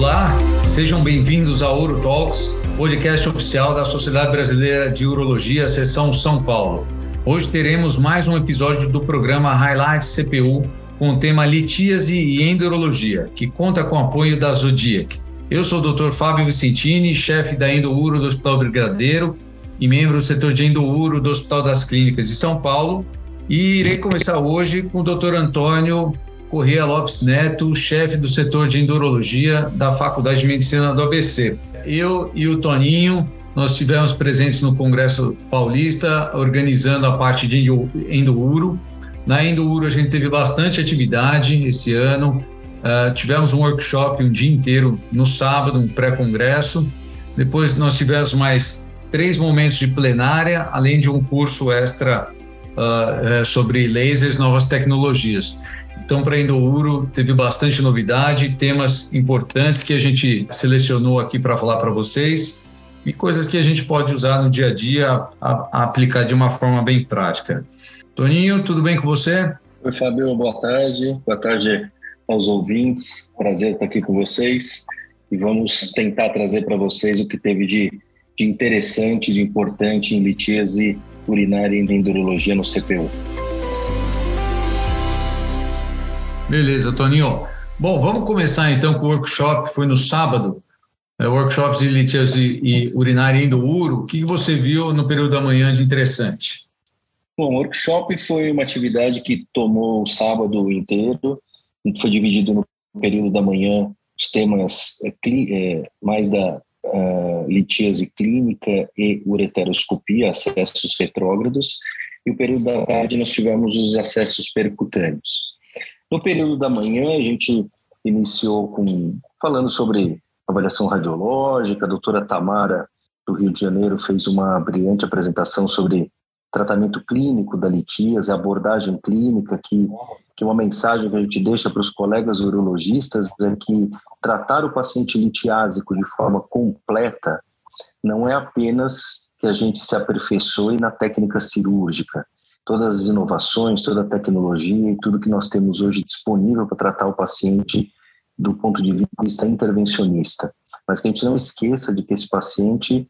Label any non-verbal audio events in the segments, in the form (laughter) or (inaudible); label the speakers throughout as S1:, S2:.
S1: Olá, sejam bem-vindos ao Uro Talks, podcast oficial da Sociedade Brasileira de Urologia, seção São Paulo. Hoje teremos mais um episódio do programa Highlights CPU com o tema litíase e endurologia, que conta com o apoio da Zodiac. Eu sou o Dr. Fábio Vicentini, chefe da Endouro do Hospital Brigadeiro e membro do setor de Endouro do Hospital das Clínicas de São Paulo. E irei começar hoje com o Dr. Antônio Corrêa Lopes Neto, chefe do setor de endurologia da Faculdade de Medicina do ABC. Eu e o Toninho, nós estivemos presentes no Congresso Paulista, organizando a parte de endouro. Na endouro a gente teve bastante atividade esse ano. Uh, tivemos um workshop um dia inteiro no sábado, um pré-congresso. Depois nós tivemos mais três momentos de plenária, além de um curso extra uh, sobre lasers, novas tecnologias. Então, para Indouro, teve bastante novidade, temas importantes que a gente selecionou aqui para falar para vocês e coisas que a gente pode usar no dia a dia, a, a aplicar de uma forma bem prática. Toninho, tudo bem com você?
S2: Oi, Fábio, boa tarde. Boa tarde aos ouvintes. Prazer estar aqui com vocês e vamos tentar trazer para vocês o que teve de, de interessante, de importante em litíase urinária e endurologia no CPU.
S1: Beleza, Toninho. Bom, vamos começar então com o workshop que foi no sábado, é, workshops de litíase e urinária endouro. O que você viu no período da manhã de interessante?
S2: Bom, o workshop foi uma atividade que tomou o sábado inteiro, foi dividido no período da manhã os temas é, é, mais da litíase clínica e ureteroscopia, acessos retrógrados, e o período da tarde nós tivemos os acessos percutâneos. No período da manhã, a gente iniciou com falando sobre avaliação radiológica. A doutora Tamara, do Rio de Janeiro, fez uma brilhante apresentação sobre tratamento clínico da litíase, abordagem clínica, que, que uma mensagem que a gente deixa para os colegas urologistas é que tratar o paciente litiásico de forma completa não é apenas que a gente se aperfeiçoe na técnica cirúrgica, todas as inovações, toda a tecnologia e tudo que nós temos hoje disponível para tratar o paciente do ponto de vista intervencionista. Mas que a gente não esqueça de que esse paciente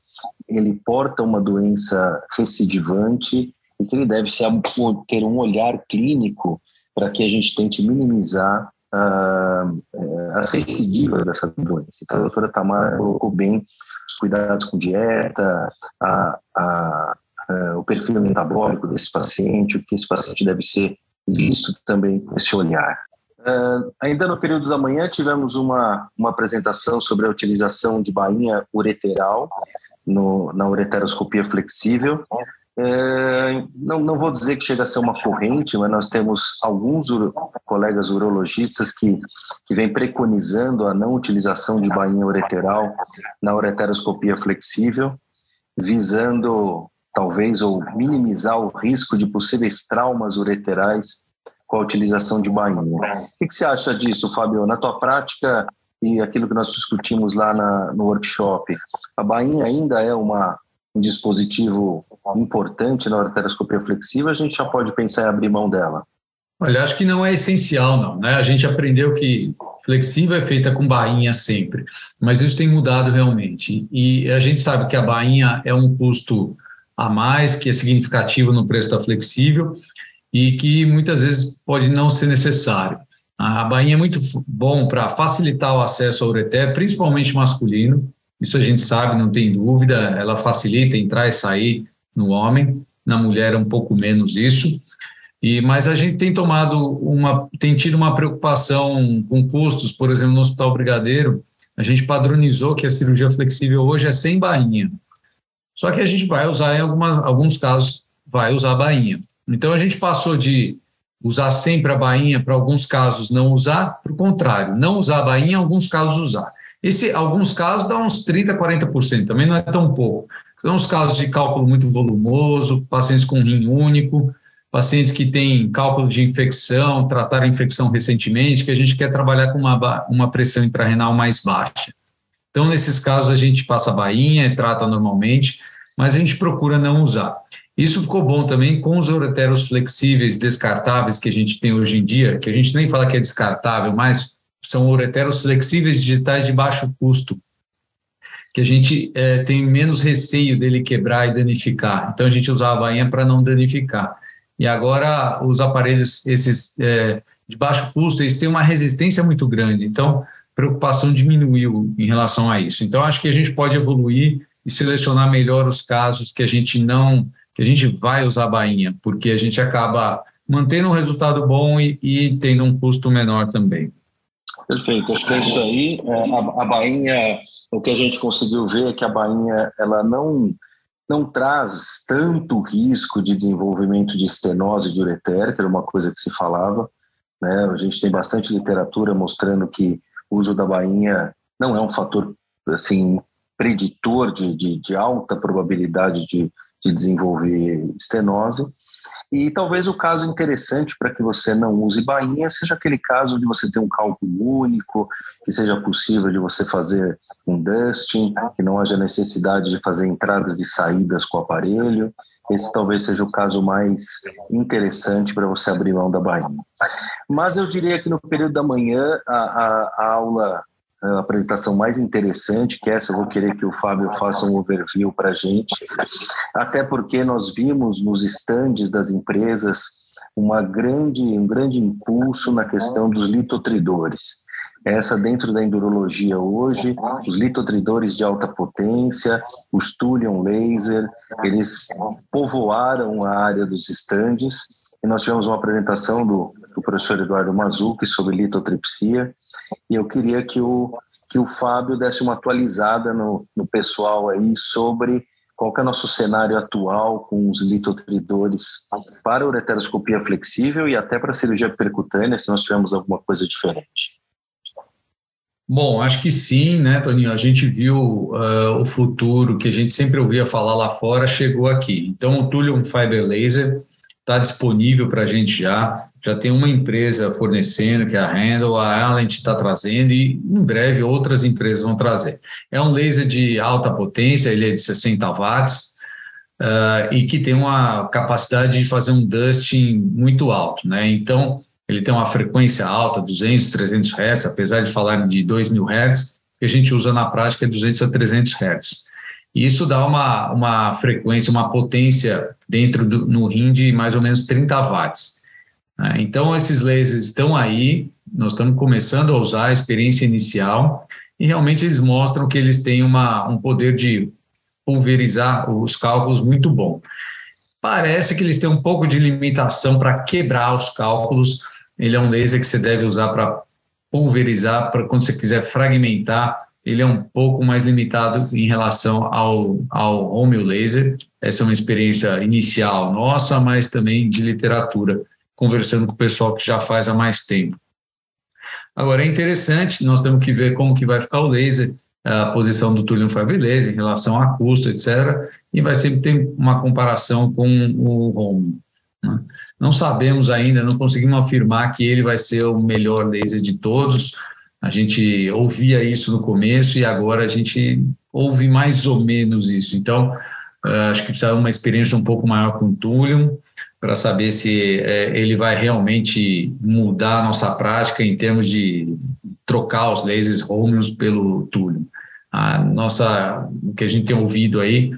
S2: ele porta uma doença recidivante e que ele deve ter um olhar clínico para que a gente tente minimizar uh, as recidivas dessa doença. Então, a doutora Tamara colocou bem os cuidados com dieta, a, a, uh, o perfil metabólico desse paciente, o que esse paciente deve ser visto também com esse olhar. Uh, ainda no período da manhã tivemos uma, uma apresentação sobre a utilização de bainha ureteral no, na ureteroscopia flexível. Uh, não, não vou dizer que chega a ser uma corrente, mas nós temos alguns uro, colegas urologistas que, que vêm preconizando a não utilização de bainha ureteral na ureteroscopia flexível, visando talvez, ou minimizar o risco de possíveis traumas ureterais com a utilização de bainha. O que, você acha disso, Fábio? Na tua prática e aquilo que nós discutimos lá na, no workshop, a bainha ainda é uma, um dispositivo importante na ureteroscopia flexível, a gente já pode pensar em abrir mão dela?
S1: Olha, acho que não é essencial, não. Né? A gente aprendeu que flexível é feita com bainha sempre, mas isso tem mudado realmente. E a gente sabe que a bainha é um custo a mais, que é significativo no preço da flexível e que muitas vezes pode não ser necessário. A bainha é muito bom para facilitar o acesso ao ureter, principalmente masculino, isso a gente sabe, não tem dúvida, ela facilita entrar e sair no homem, na mulher é um pouco menos isso. E, mas a gente tem tomado uma, tem tido uma preocupação com custos, por exemplo, no Hospital Brigadeiro, a gente padronizou que a cirurgia flexível hoje é sem bainha. Só que a gente vai usar em algumas, alguns casos, vai usar a bainha. Então a gente passou de usar sempre a bainha para alguns casos não usar, para o contrário, não usar a bainha, em alguns casos usar. Esse, alguns casos dá uns 30%, 40%, também não é tão pouco. São os casos de cálculo muito volumoso, pacientes com rim único, pacientes que têm cálculo de infecção, trataram infecção recentemente, que a gente quer trabalhar com uma, uma pressão intrarrenal mais baixa. Então, nesses casos, a gente passa a bainha e trata normalmente, mas a gente procura não usar. Isso ficou bom também com os ureteros flexíveis descartáveis que a gente tem hoje em dia, que a gente nem fala que é descartável, mas são ureteros flexíveis digitais de baixo custo, que a gente é, tem menos receio dele quebrar e danificar. Então a gente usava a para não danificar. E agora os aparelhos esses é, de baixo custo eles têm uma resistência muito grande. Então preocupação diminuiu em relação a isso. Então acho que a gente pode evoluir e selecionar melhor os casos que a gente não que a gente vai usar bainha, porque a gente acaba mantendo um resultado bom e, e tendo um custo menor também.
S2: Perfeito, acho que é isso aí. É, a, a bainha, o que a gente conseguiu ver é que a bainha ela não não traz tanto risco de desenvolvimento de estenose de ureter, que era uma coisa que se falava. Né? A gente tem bastante literatura mostrando que o uso da bainha não é um fator assim preditor de, de, de alta probabilidade de, de desenvolver estenose. E talvez o caso interessante para que você não use bainha seja aquele caso de você ter um cálculo único, que seja possível de você fazer um dusting, que não haja necessidade de fazer entradas e saídas com o aparelho. Esse talvez seja o caso mais interessante para você abrir mão da bainha. Mas eu diria que no período da manhã a, a, a aula a apresentação mais interessante, que essa eu vou querer que o Fábio faça um overview para a gente, até porque nós vimos nos estandes das empresas uma grande, um grande impulso na questão dos litotridores. Essa dentro da endurologia hoje, os litotridores de alta potência, os Thulium Laser, eles povoaram a área dos estandes. E nós tivemos uma apresentação do, do professor Eduardo Mazucchi sobre litotripsia, e eu queria que o, que o Fábio desse uma atualizada no, no pessoal aí sobre qual é o nosso cenário atual com os litotridores para ureteroscopia flexível e até para cirurgia percutânea, se nós tivermos alguma coisa diferente.
S1: Bom, acho que sim, né, Toninho? A gente viu uh, o futuro que a gente sempre ouvia falar lá fora, chegou aqui. Então, o Thulium Fiber Laser está disponível para a gente já já tem uma empresa fornecendo, que é a Handle, a Allen está trazendo e em breve outras empresas vão trazer. É um laser de alta potência, ele é de 60 watts uh, e que tem uma capacidade de fazer um dusting muito alto, né? Então, ele tem uma frequência alta, 200, 300 Hz, apesar de falar de 2000 Hz, que a gente usa na prática é 200 a 300 Hz. E isso dá uma, uma frequência, uma potência dentro do, no rim de mais ou menos 30 watts. Né? Então, esses lasers estão aí, nós estamos começando a usar a experiência inicial e realmente eles mostram que eles têm uma, um poder de pulverizar os cálculos muito bom. Parece que eles têm um pouco de limitação para quebrar os cálculos. Ele é um laser que você deve usar para pulverizar, para quando você quiser fragmentar, ele é um pouco mais limitado em relação ao, ao home laser. Essa é uma experiência inicial nossa, mas também de literatura conversando com o pessoal que já faz há mais tempo. Agora, é interessante, nós temos que ver como que vai ficar o laser, a posição do Fiber Laser em relação a custo, etc., e vai sempre ter uma comparação com o home. Né? Não sabemos ainda, não conseguimos afirmar que ele vai ser o melhor laser de todos, a gente ouvia isso no começo e agora a gente ouve mais ou menos isso. Então, uh, acho que precisa uma experiência um pouco maior com o Thulium, para saber se é, ele vai realmente mudar a nossa prática em termos de trocar os lasers Romeos pelo Túlio. A nossa, o que a gente tem ouvido aí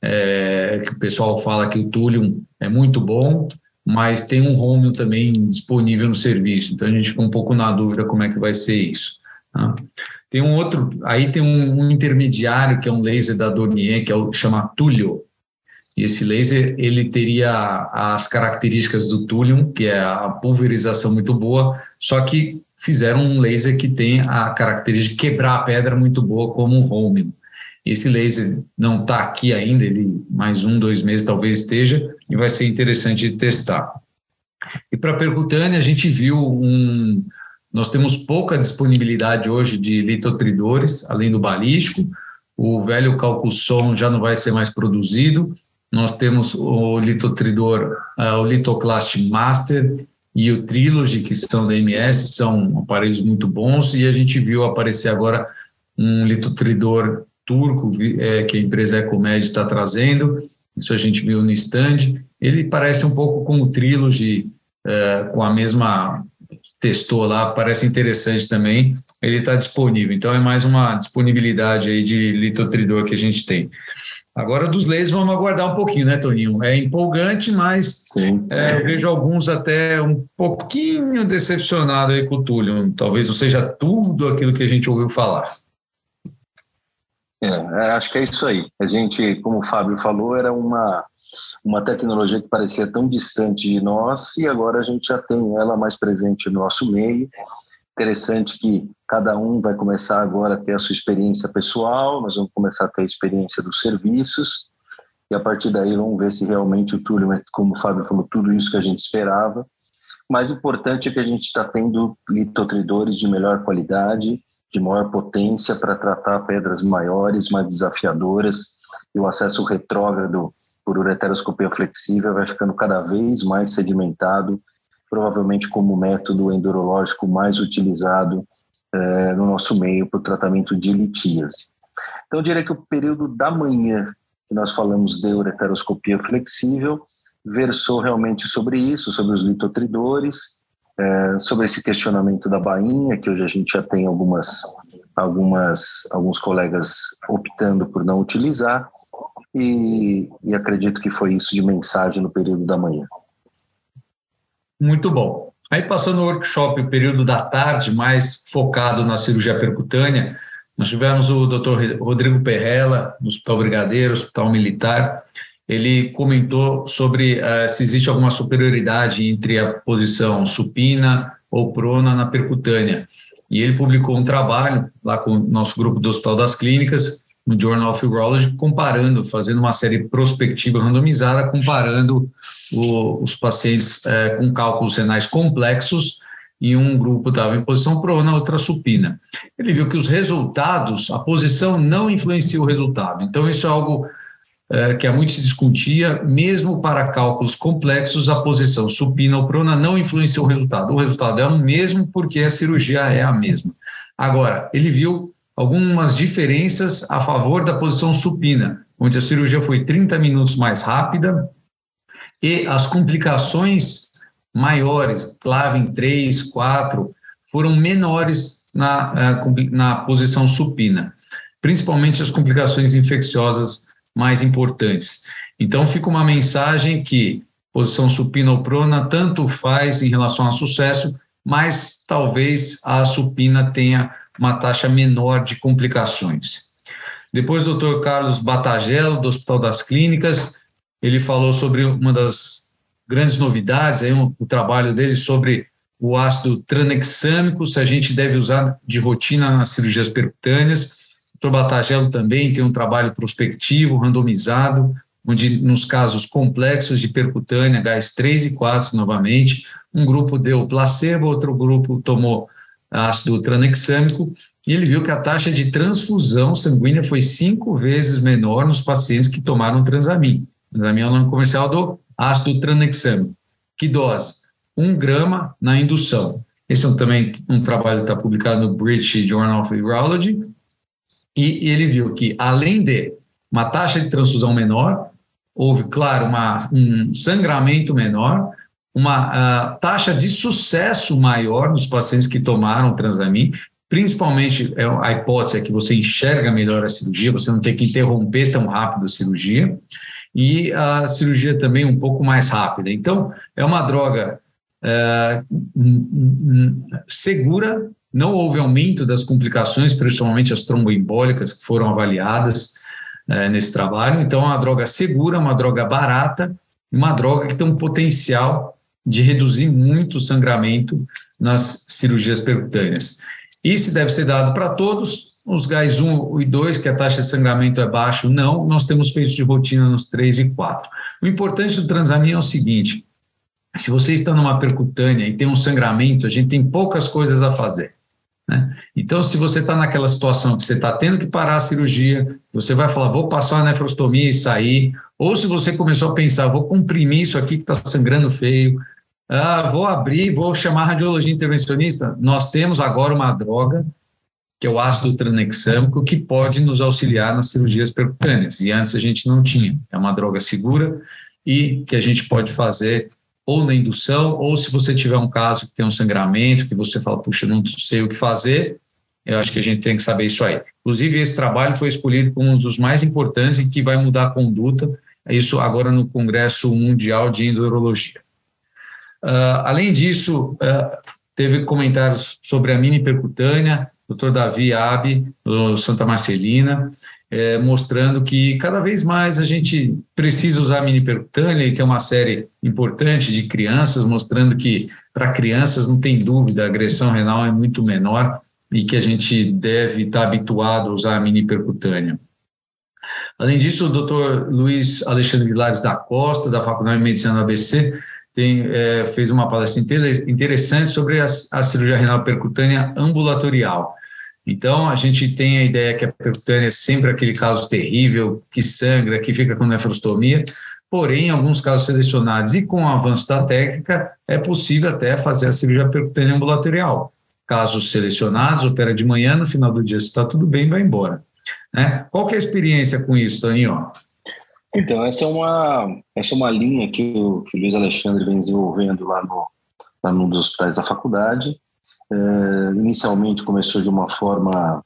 S1: é que o pessoal fala que o Túlio é muito bom, mas tem um Romeo também disponível no serviço. Então a gente fica um pouco na dúvida como é que vai ser isso. Tá? Tem um outro, aí tem um, um, intermediário que é um laser da Dornier que é o chama Túlio, e esse laser ele teria as características do Thulium, que é a pulverização muito boa, só que fizeram um laser que tem a característica de quebrar a pedra muito boa, como um Romium. Esse laser não está aqui ainda, ele mais um, dois meses talvez esteja, e vai ser interessante de testar. E para a percutânea, a gente viu um. Nós temos pouca disponibilidade hoje de litotridores, além do balístico. O velho calcusson já não vai ser mais produzido, nós temos o litotridor, uh, o Litoclast Master e o Trilogy, que são da MS, são aparelhos muito bons, e a gente viu aparecer agora um litotridor turco, é, que a empresa Ecomed está trazendo, isso a gente viu no stand, ele parece um pouco com o Trilogy, é, com a mesma testou lá, parece interessante também, ele está disponível. Então, é mais uma disponibilidade aí de litotridor que a gente tem. Agora, dos leis, vamos aguardar um pouquinho, né, Toninho? É empolgante, mas sim, sim. É, eu vejo alguns até um pouquinho decepcionados aí com o Túlio. Talvez não seja tudo aquilo que a gente ouviu falar.
S2: É, acho que é isso aí. A gente, como o Fábio falou, era uma, uma tecnologia que parecia tão distante de nós e agora a gente já tem ela mais presente no nosso meio. Interessante que cada um vai começar agora a ter a sua experiência pessoal, nós vamos começar a ter a experiência dos serviços, e a partir daí vamos ver se realmente o Túlio, como o Fábio falou, tudo isso que a gente esperava. Mais importante é que a gente está tendo litotridores de melhor qualidade, de maior potência para tratar pedras maiores, mais desafiadoras, e o acesso retrógrado por ureteroscopia flexível vai ficando cada vez mais sedimentado provavelmente como método endurológico mais utilizado é, no nosso meio para o tratamento de litíase. Então, eu diria que o período da manhã, que nós falamos de ureteroscopia flexível, versou realmente sobre isso, sobre os litotridores, é, sobre esse questionamento da bainha, que hoje a gente já tem algumas, algumas, alguns colegas optando por não utilizar, e, e acredito que foi isso de mensagem no período da manhã.
S1: Muito bom. Aí, passando o workshop, o período da tarde, mais focado na cirurgia percutânea, nós tivemos o Dr. Rodrigo Perrella, no Hospital Brigadeiro, Hospital Militar. Ele comentou sobre uh, se existe alguma superioridade entre a posição supina ou prona na percutânea. E ele publicou um trabalho lá com o nosso grupo do Hospital das Clínicas, no Journal of Urology, comparando, fazendo uma série prospectiva randomizada, comparando o, os pacientes é, com cálculos renais complexos e um grupo estava em posição prona, outra supina. Ele viu que os resultados, a posição não influencia o resultado. Então, isso é algo é, que há muito se discutia, mesmo para cálculos complexos, a posição supina ou prona não influencia o resultado. O resultado é o mesmo porque a cirurgia é a mesma. Agora, ele viu algumas diferenças a favor da posição supina, onde a cirurgia foi 30 minutos mais rápida e as complicações maiores, Clavin 3, 4, foram menores na, eh, na posição supina, principalmente as complicações infecciosas mais importantes. Então, fica uma mensagem que posição supina ou prona tanto faz em relação a sucesso, mas talvez a supina tenha uma taxa menor de complicações. Depois, o Dr. Carlos Batagello, do Hospital das Clínicas, ele falou sobre uma das grandes novidades, aí, um, o trabalho dele sobre o ácido tranexâmico, se a gente deve usar de rotina nas cirurgias percutâneas. O Dr. Batagello também tem um trabalho prospectivo, randomizado, onde nos casos complexos de percutânea, gás 3 e 4 novamente, um grupo deu placebo, outro grupo tomou ácido tranexâmico, e ele viu que a taxa de transfusão sanguínea foi cinco vezes menor nos pacientes que tomaram transamin. Transamin é o nome comercial do ácido tranexâmico. Que dose? Um grama na indução. Esse é também um trabalho que está publicado no British Journal of Urology, e ele viu que, além de uma taxa de transfusão menor, houve, claro, uma, um sangramento menor, uma uh, taxa de sucesso maior nos pacientes que tomaram transamin, principalmente é, a hipótese é que você enxerga melhor a cirurgia, você não tem que interromper tão rápido a cirurgia, e a cirurgia também um pouco mais rápida. Então, é uma droga uh, segura, não houve aumento das complicações, principalmente as tromboembólicas, que foram avaliadas uh, nesse trabalho. Então, é uma droga segura, uma droga barata, uma droga que tem um potencial de reduzir muito o sangramento nas cirurgias percutâneas. Isso deve ser dado para todos, os gás 1 e 2, que a taxa de sangramento é baixa, não, nós temos feito de rotina nos 3 e 4. O importante do transamin é o seguinte, se você está numa percutânea e tem um sangramento, a gente tem poucas coisas a fazer. Né? Então, se você está naquela situação que você está tendo que parar a cirurgia, você vai falar, vou passar a nefrostomia e sair, ou se você começou a pensar, vou comprimir isso aqui que está sangrando feio, ah, vou abrir, vou chamar radiologia intervencionista. Nós temos agora uma droga, que é o ácido tranexâmico, que pode nos auxiliar nas cirurgias percutâneas, e antes a gente não tinha. É uma droga segura e que a gente pode fazer ou na indução, ou se você tiver um caso que tem um sangramento, que você fala, puxa, não sei o que fazer, eu acho que a gente tem que saber isso aí. Inclusive, esse trabalho foi escolhido como um dos mais importantes e que vai mudar a conduta, isso agora no Congresso Mundial de Endurologia. Uh, além disso, uh, teve comentários sobre a mini percutânea, Dr. Davi Abi, do Santa Marcelina, é, mostrando que cada vez mais a gente precisa usar a mini percutânea e tem uma série importante de crianças mostrando que para crianças não tem dúvida a agressão renal é muito menor e que a gente deve estar habituado a usar a mini percutânea. Além disso, o Dr. Luiz Alexandre Vilares da Costa, da Faculdade de Medicina do ABC, tem, é, fez uma palestra interessante sobre a, a cirurgia renal percutânea ambulatorial. Então, a gente tem a ideia que a percutânea é sempre aquele caso terrível, que sangra, que fica com nefrostomia, porém, em alguns casos selecionados e com o avanço da técnica, é possível até fazer a cirurgia percutânea ambulatorial. Casos selecionados, opera de manhã, no final do dia, se está tudo bem, vai embora. Né? Qual que é a experiência com isso, Toninho?
S2: Então, essa é uma, essa é uma linha que o, que o Luiz Alexandre vem desenvolvendo lá no, lá num dos hospitais da faculdade. É, inicialmente começou de uma forma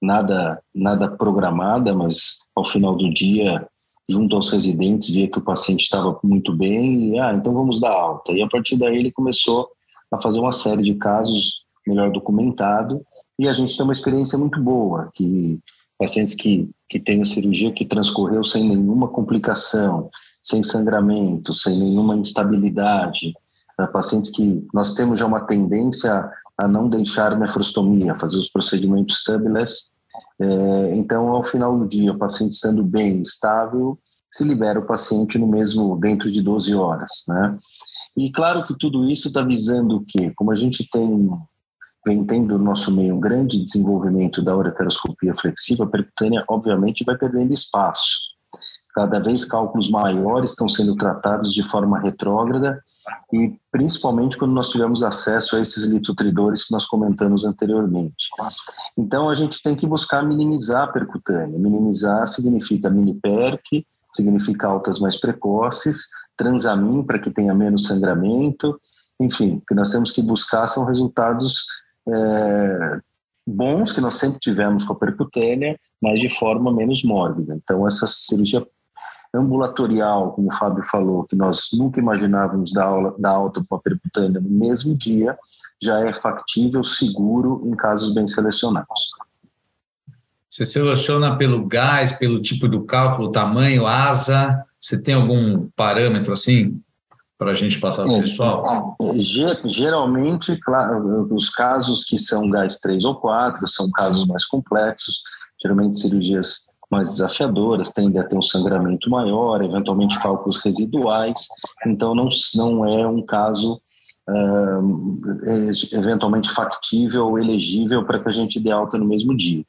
S2: nada, nada programada, mas ao final do dia, junto aos residentes, via que o paciente estava muito bem e, ah, então vamos dar alta. E a partir daí ele começou a fazer uma série de casos melhor documentado e a gente tem uma experiência muito boa, que pacientes que, que têm a cirurgia que transcorreu sem nenhuma complicação, sem sangramento, sem nenhuma instabilidade, uh, pacientes que nós temos já uma tendência a não deixar nefrostomia, fazer os procedimentos tubeless. É, então, ao final do dia, o paciente estando bem, estável, se libera o paciente no mesmo dentro de 12 horas, né? E claro que tudo isso está visando o quê? Como a gente tem vem tendo no nosso meio um grande desenvolvimento da ureteroscopia flexível, a percutânea, obviamente, vai perdendo espaço. Cada vez cálculos maiores estão sendo tratados de forma retrógrada e principalmente quando nós tivemos acesso a esses litotridores que nós comentamos anteriormente. Então, a gente tem que buscar minimizar a percutânea. Minimizar significa mini-perc, significa altas mais precoces, transamin para que tenha menos sangramento, enfim, o que nós temos que buscar são resultados é, bons que nós sempre tivemos com a percutânea, mas de forma menos mórbida. Então, essa cirurgia ambulatorial, como o Fábio falou, que nós nunca imaginávamos dar, aula, dar alta com a percutânea no mesmo dia, já é factível, seguro, em casos bem selecionados.
S1: Você seleciona pelo gás, pelo tipo do cálculo, tamanho, asa? Você tem algum parâmetro assim? Para a gente passar para o pessoal?
S2: Geralmente, claro, os casos que são gás 3 ou 4 são casos mais complexos, geralmente cirurgias mais desafiadoras, tendem a ter um sangramento maior, eventualmente cálculos residuais, então não, não é um caso uh, eventualmente factível ou elegível para que a gente dê alta no mesmo dia.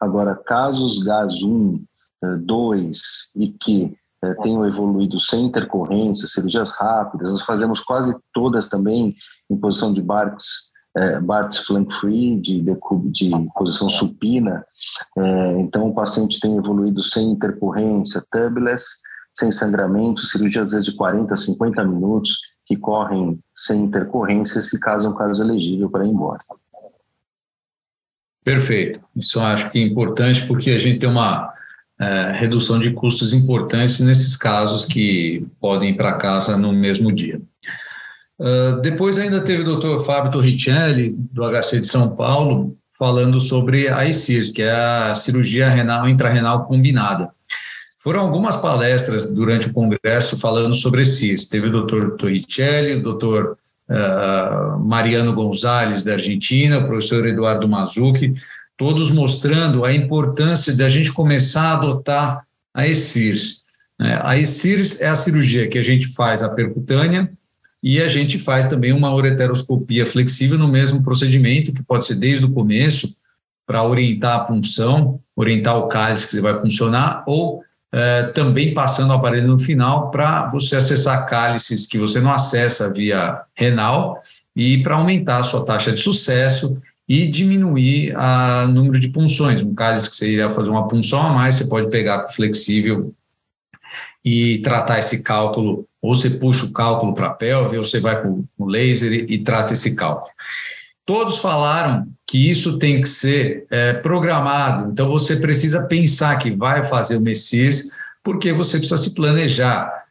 S2: Agora, casos gás 1, 2 e que é, tenham evoluído sem intercorrência, cirurgias rápidas, nós fazemos quase todas também em posição de Bart's, é, Bart's flank free, de, de, de posição supina, é, então o paciente tem evoluído sem intercorrência, tubeless, sem sangramento, cirurgias às vezes de 40 a 50 minutos, que correm sem intercorrência, se caso é um caso elegível para ir embora.
S1: Perfeito. Isso acho que é importante porque a gente tem uma é, redução de custos importantes nesses casos que podem ir para casa no mesmo dia. Uh, depois ainda teve o doutor Fábio Torricelli, do HC de São Paulo, falando sobre a ECIRS, que é a cirurgia renal intrarrenal combinada. Foram algumas palestras durante o congresso falando sobre ECIRS. Teve o doutor Torricelli, o doutor uh, Mariano Gonzalez, da Argentina, o professor Eduardo Mazucchi, todos mostrando a importância da gente começar a adotar a ESIRS. Né? A ESIRS é a cirurgia que a gente faz a percutânea e a gente faz também uma ureteroscopia flexível no mesmo procedimento, que pode ser desde o começo, para orientar a punção, orientar o cálice que vai funcionar, ou é, também passando o aparelho no final para você acessar cálices que você não acessa via renal e para aumentar a sua taxa de sucesso e diminuir o número de punções. Um cálice que você iria fazer uma punção a mais, você pode pegar com flexível e tratar esse cálculo Ou você puxa o cálculo para a pelve, ou você vai com o laser e, e, trata esse cálculo. Todos falaram que isso tem que ser é, programado, então você precisa pensar que vai fazer o Messias, porque você precisa se planejar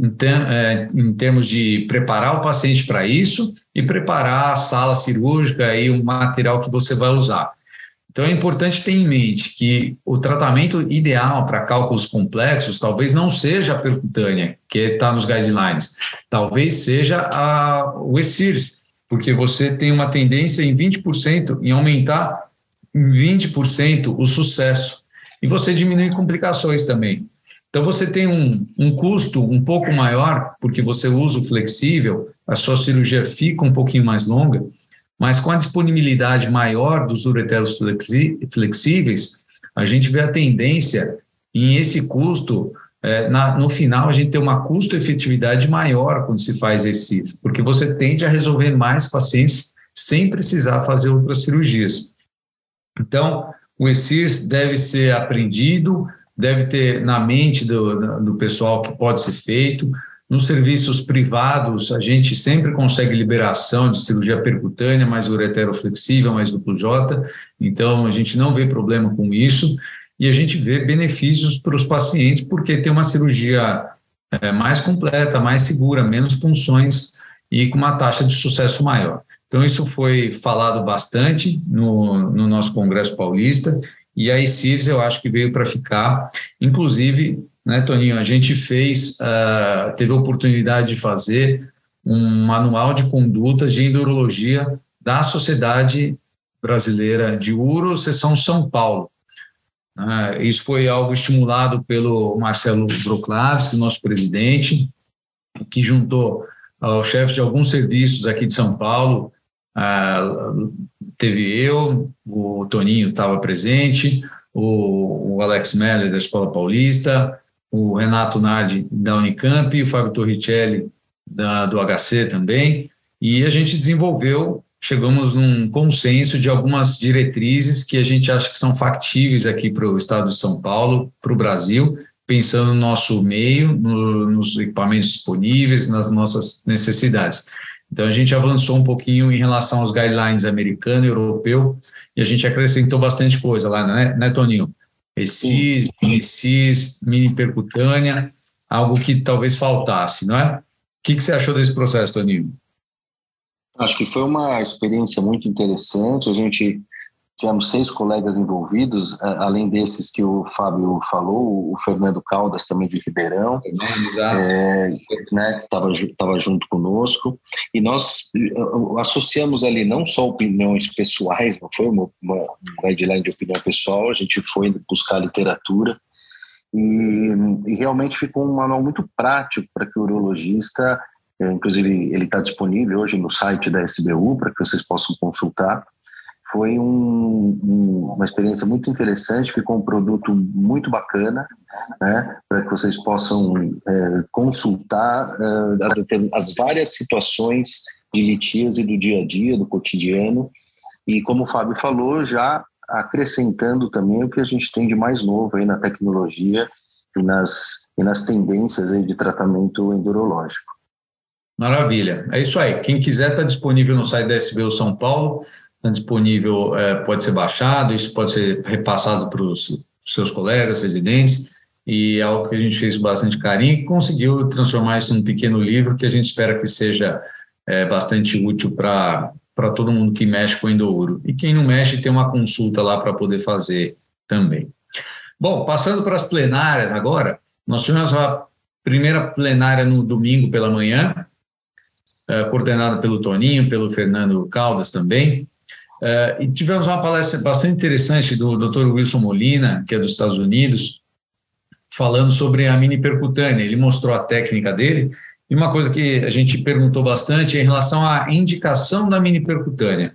S1: é, em termos de preparar o paciente para isso e preparar a sala cirúrgica e o material que você vai usar. Então é importante ter em mente que o tratamento ideal para cálculos complexos talvez não seja a percutânea, que está nos guidelines, talvez seja a, o ESIRS, porque você tem uma tendência em 20% em aumentar em 20% o sucesso. E você diminui complicações também. Então, você tem um, um custo um pouco maior, porque você usa o flexível, a sua cirurgia fica um pouquinho mais longa, mas com a disponibilidade maior dos ureteros flexíveis, a gente vê a tendência em esse custo, é, na, no final, a gente tem uma custo-efetividade maior quando se faz esse, porque você tende a resolver mais pacientes sem precisar fazer outras cirurgias. Então, o ESIS deve ser aprendido, deve ter na mente do, do pessoal que pode ser feito. Nos serviços privados, a gente sempre consegue liberação de cirurgia percutânea, mais ureteroflexível, mais duplo J, então a gente não vê problema com isso, e a gente vê benefícios para os pacientes, porque tem uma cirurgia é, mais completa, mais segura, menos funções e com uma taxa de sucesso maior. Então, isso foi falado bastante no, no nosso Congresso Paulista, e a ICIRS eu acho que veio para ficar. Inclusive, né, Toninho, a gente fez, uh, teve a oportunidade de fazer um manual de condutas de endurologia da Sociedade Brasileira de Uro, seção São Paulo. Uh, isso foi algo estimulado pelo Marcelo Broklavski, nosso presidente, que juntou ao chefe de alguns serviços aqui de São Paulo, uh, teve eu, o Toninho estava presente, o, o, Alex Meller da Escola Paulista, o Renato Nardi da Unicamp, o Fábio Torricelli da, do HC também, e a gente desenvolveu, chegamos num consenso de algumas diretrizes que a gente acha que são factíveis aqui para o estado de São Paulo, para o Brasil, pensando no nosso meio, no, nos equipamentos disponíveis, nas nossas necessidades. Então, a gente avançou um pouquinho em relação aos guidelines americano e europeu, e a gente acrescentou bastante coisa lá, né, né Toninho? Esses, esses, mini percutânea, algo que talvez faltasse, não é? O que, que você achou desse processo, Toninho?
S2: Acho que foi uma experiência muito interessante. A gente Tivemos seis colegas envolvidos, além desses que o Fábio falou, o Fernando Caldas também de Ribeirão, é, né, que estava junto conosco, e nós associamos ali não só opiniões pessoais, não foi uma, uma, um guideline de opinião pessoal, a gente foi buscar literatura, e, e realmente ficou um manual muito prático para que o urologista, é, inclusive ele está disponível hoje no site da SBU, para que vocês possam consultar, foi um, um, uma experiência muito interessante, ficou um produto muito bacana, né, para que vocês possam é, consultar é, as, as, várias situações de litíase do dia a dia, do cotidiano, e como o Fábio falou, já acrescentando também o que a gente tem de mais novo aí na tecnologia e nas, e nas tendências aí de tratamento endurológico.
S1: Maravilha, é isso aí. Quem quiser está disponível no site da SBU São Paulo, disponível, é, pode ser baixado, isso pode ser repassado para os seus colegas residentes, e é algo que a gente fez bastante carinho e conseguiu transformar isso num pequeno livro que a gente espera que seja é, bastante útil para todo mundo que mexe com endouro. E quem não mexe, tem uma consulta lá para poder fazer também. Bom, passando para as plenárias agora, nós tivemos a primeira plenária no domingo pela manhã, é, coordenada pelo Toninho, pelo Fernando Caldas também, Uh, e tivemos uma palestra bastante interessante do Dr. Wilson Molina, que é dos Estados Unidos, falando sobre a mini percutânea. Ele mostrou a técnica dele. E uma coisa que a gente perguntou bastante é em relação à indicação da mini percutânea.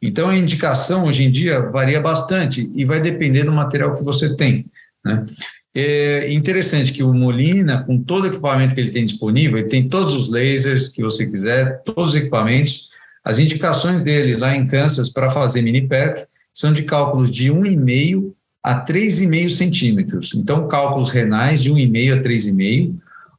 S1: Então, a indicação hoje em dia varia bastante e vai depender do material que você tem. Né? É interessante que o Molina, com todo o equipamento que ele tem disponível, ele tem todos os lasers que você quiser, todos os equipamentos, as indicações dele lá em Kansas para fazer mini PERC são de cálculos de 1,5 a 3,5 centímetros. Então, cálculos renais de 1,5 a 3,5,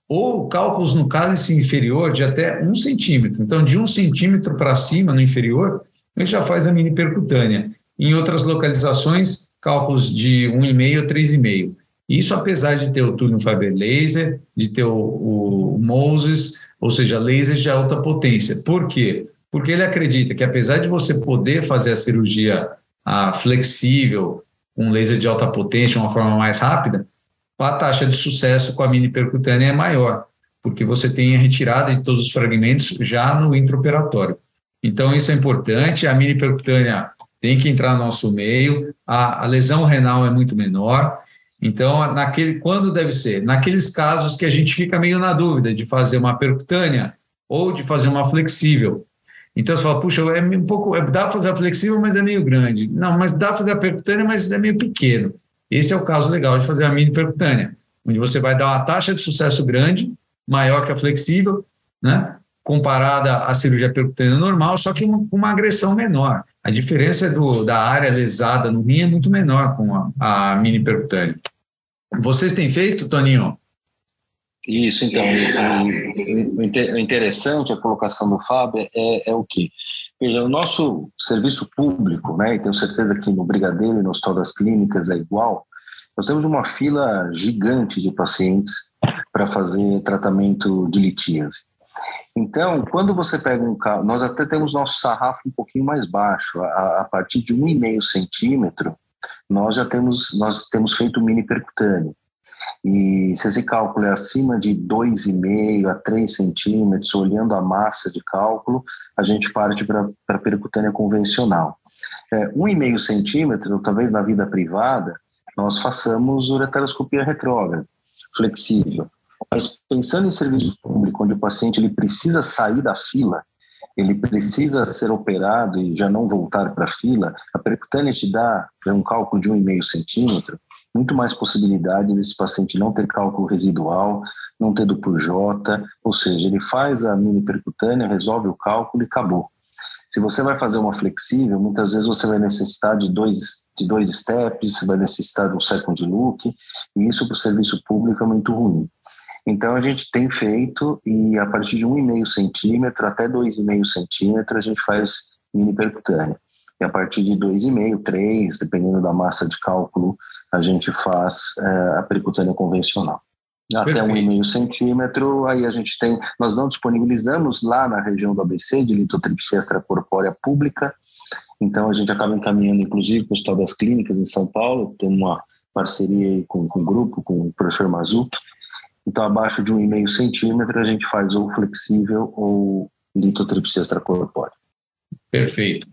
S1: ou cálculos no cálice inferior de até um centímetro. Então, de um centímetro para cima, no inferior, gente já faz a mini percutânea. Em outras localizações, cálculos de 1,5 a 3,5. Isso apesar de ter o túnel Fiber Laser, de ter o, o Moses, ou seja, lasers de alta potência. Por quê? Porque ele acredita que apesar de você poder fazer a cirurgia ah, flexível, com laser de alta potência, uma forma mais rápida, a taxa de sucesso com a mini percutânea é maior, porque você tem a retirada de todos os fragmentos já no intraoperatório. Então, isso é importante. A mini percutânea tem que entrar no nosso meio, a, a lesão renal é muito menor. Então, naquele, quando deve ser? Naqueles casos que a gente fica meio na dúvida de fazer uma percutânea ou de fazer uma flexível. Então, você fala, puxa, é um pouco, é, dá para fazer a flexível, mas é meio grande. Não, mas dá para fazer a percutânea, mas é meio pequeno. Esse é o caso legal de fazer a mini percutânea, onde você vai dar uma taxa de sucesso grande, maior que a flexível, né? comparada à cirurgia percutânea normal, só que com uma agressão menor. A diferença do, da área lesada no rim é muito menor com a, a mini percutânea. Vocês têm feito, Toninho?
S2: Isso, então, o, interessante, a colocação do Fábio é, é o que? Veja, o nosso serviço público, né, e tenho certeza que no Brigadeiro e no Hospital das Clínicas é igual, nós temos uma fila gigante de pacientes para fazer tratamento de litíase. Então, quando você pega um carro, nós até temos nosso sarrafo um pouquinho mais baixo, a, a partir de 1,5 centímetro, nós já temos, nós temos feito mini percutâneo. E se esse cálculo é acima de 2,5 a 3 centímetros, olhando a massa de cálculo, a gente parte para a percutânea convencional. É, 1,5 centímetro, talvez na vida privada, nós façamos ureteroscopia retrógrada, flexível. Mas pensando em serviço público, onde o paciente ele precisa sair da fila, ele precisa ser operado e já não voltar para a fila, a percutânea te dá, um cálculo de 1,5 centímetro, muito mais possibilidade desse paciente não ter cálculo residual, não ter duplo J, ou seja, ele faz a mini percutânea, resolve o cálculo e acabou. Se você vai fazer uma flexível, muitas vezes você vai necessitar de dois, de dois steps, vai necessitar de um second look, e isso para o serviço público é muito ruim. Então a gente tem feito e a partir de 1,5 centímetro até 2,5 centímetro a gente faz mini percutânea. E a partir de 2,5, 3, dependendo da massa de cálculo, a gente faz é, a percutânea convencional. Até 1,5 centímetro, aí a gente tem, nós não disponibilizamos lá na região do ABC de litotripsia extracorpórea pública, então a gente acaba encaminhando, inclusive, para o Hospital das Clínicas em São Paulo, tem uma parceria com, com o grupo, com o professor Mazuki, então, abaixo de 1,5 centímetro, a gente faz ou flexível ou litotripsia extracorpórea.
S1: Perfeito.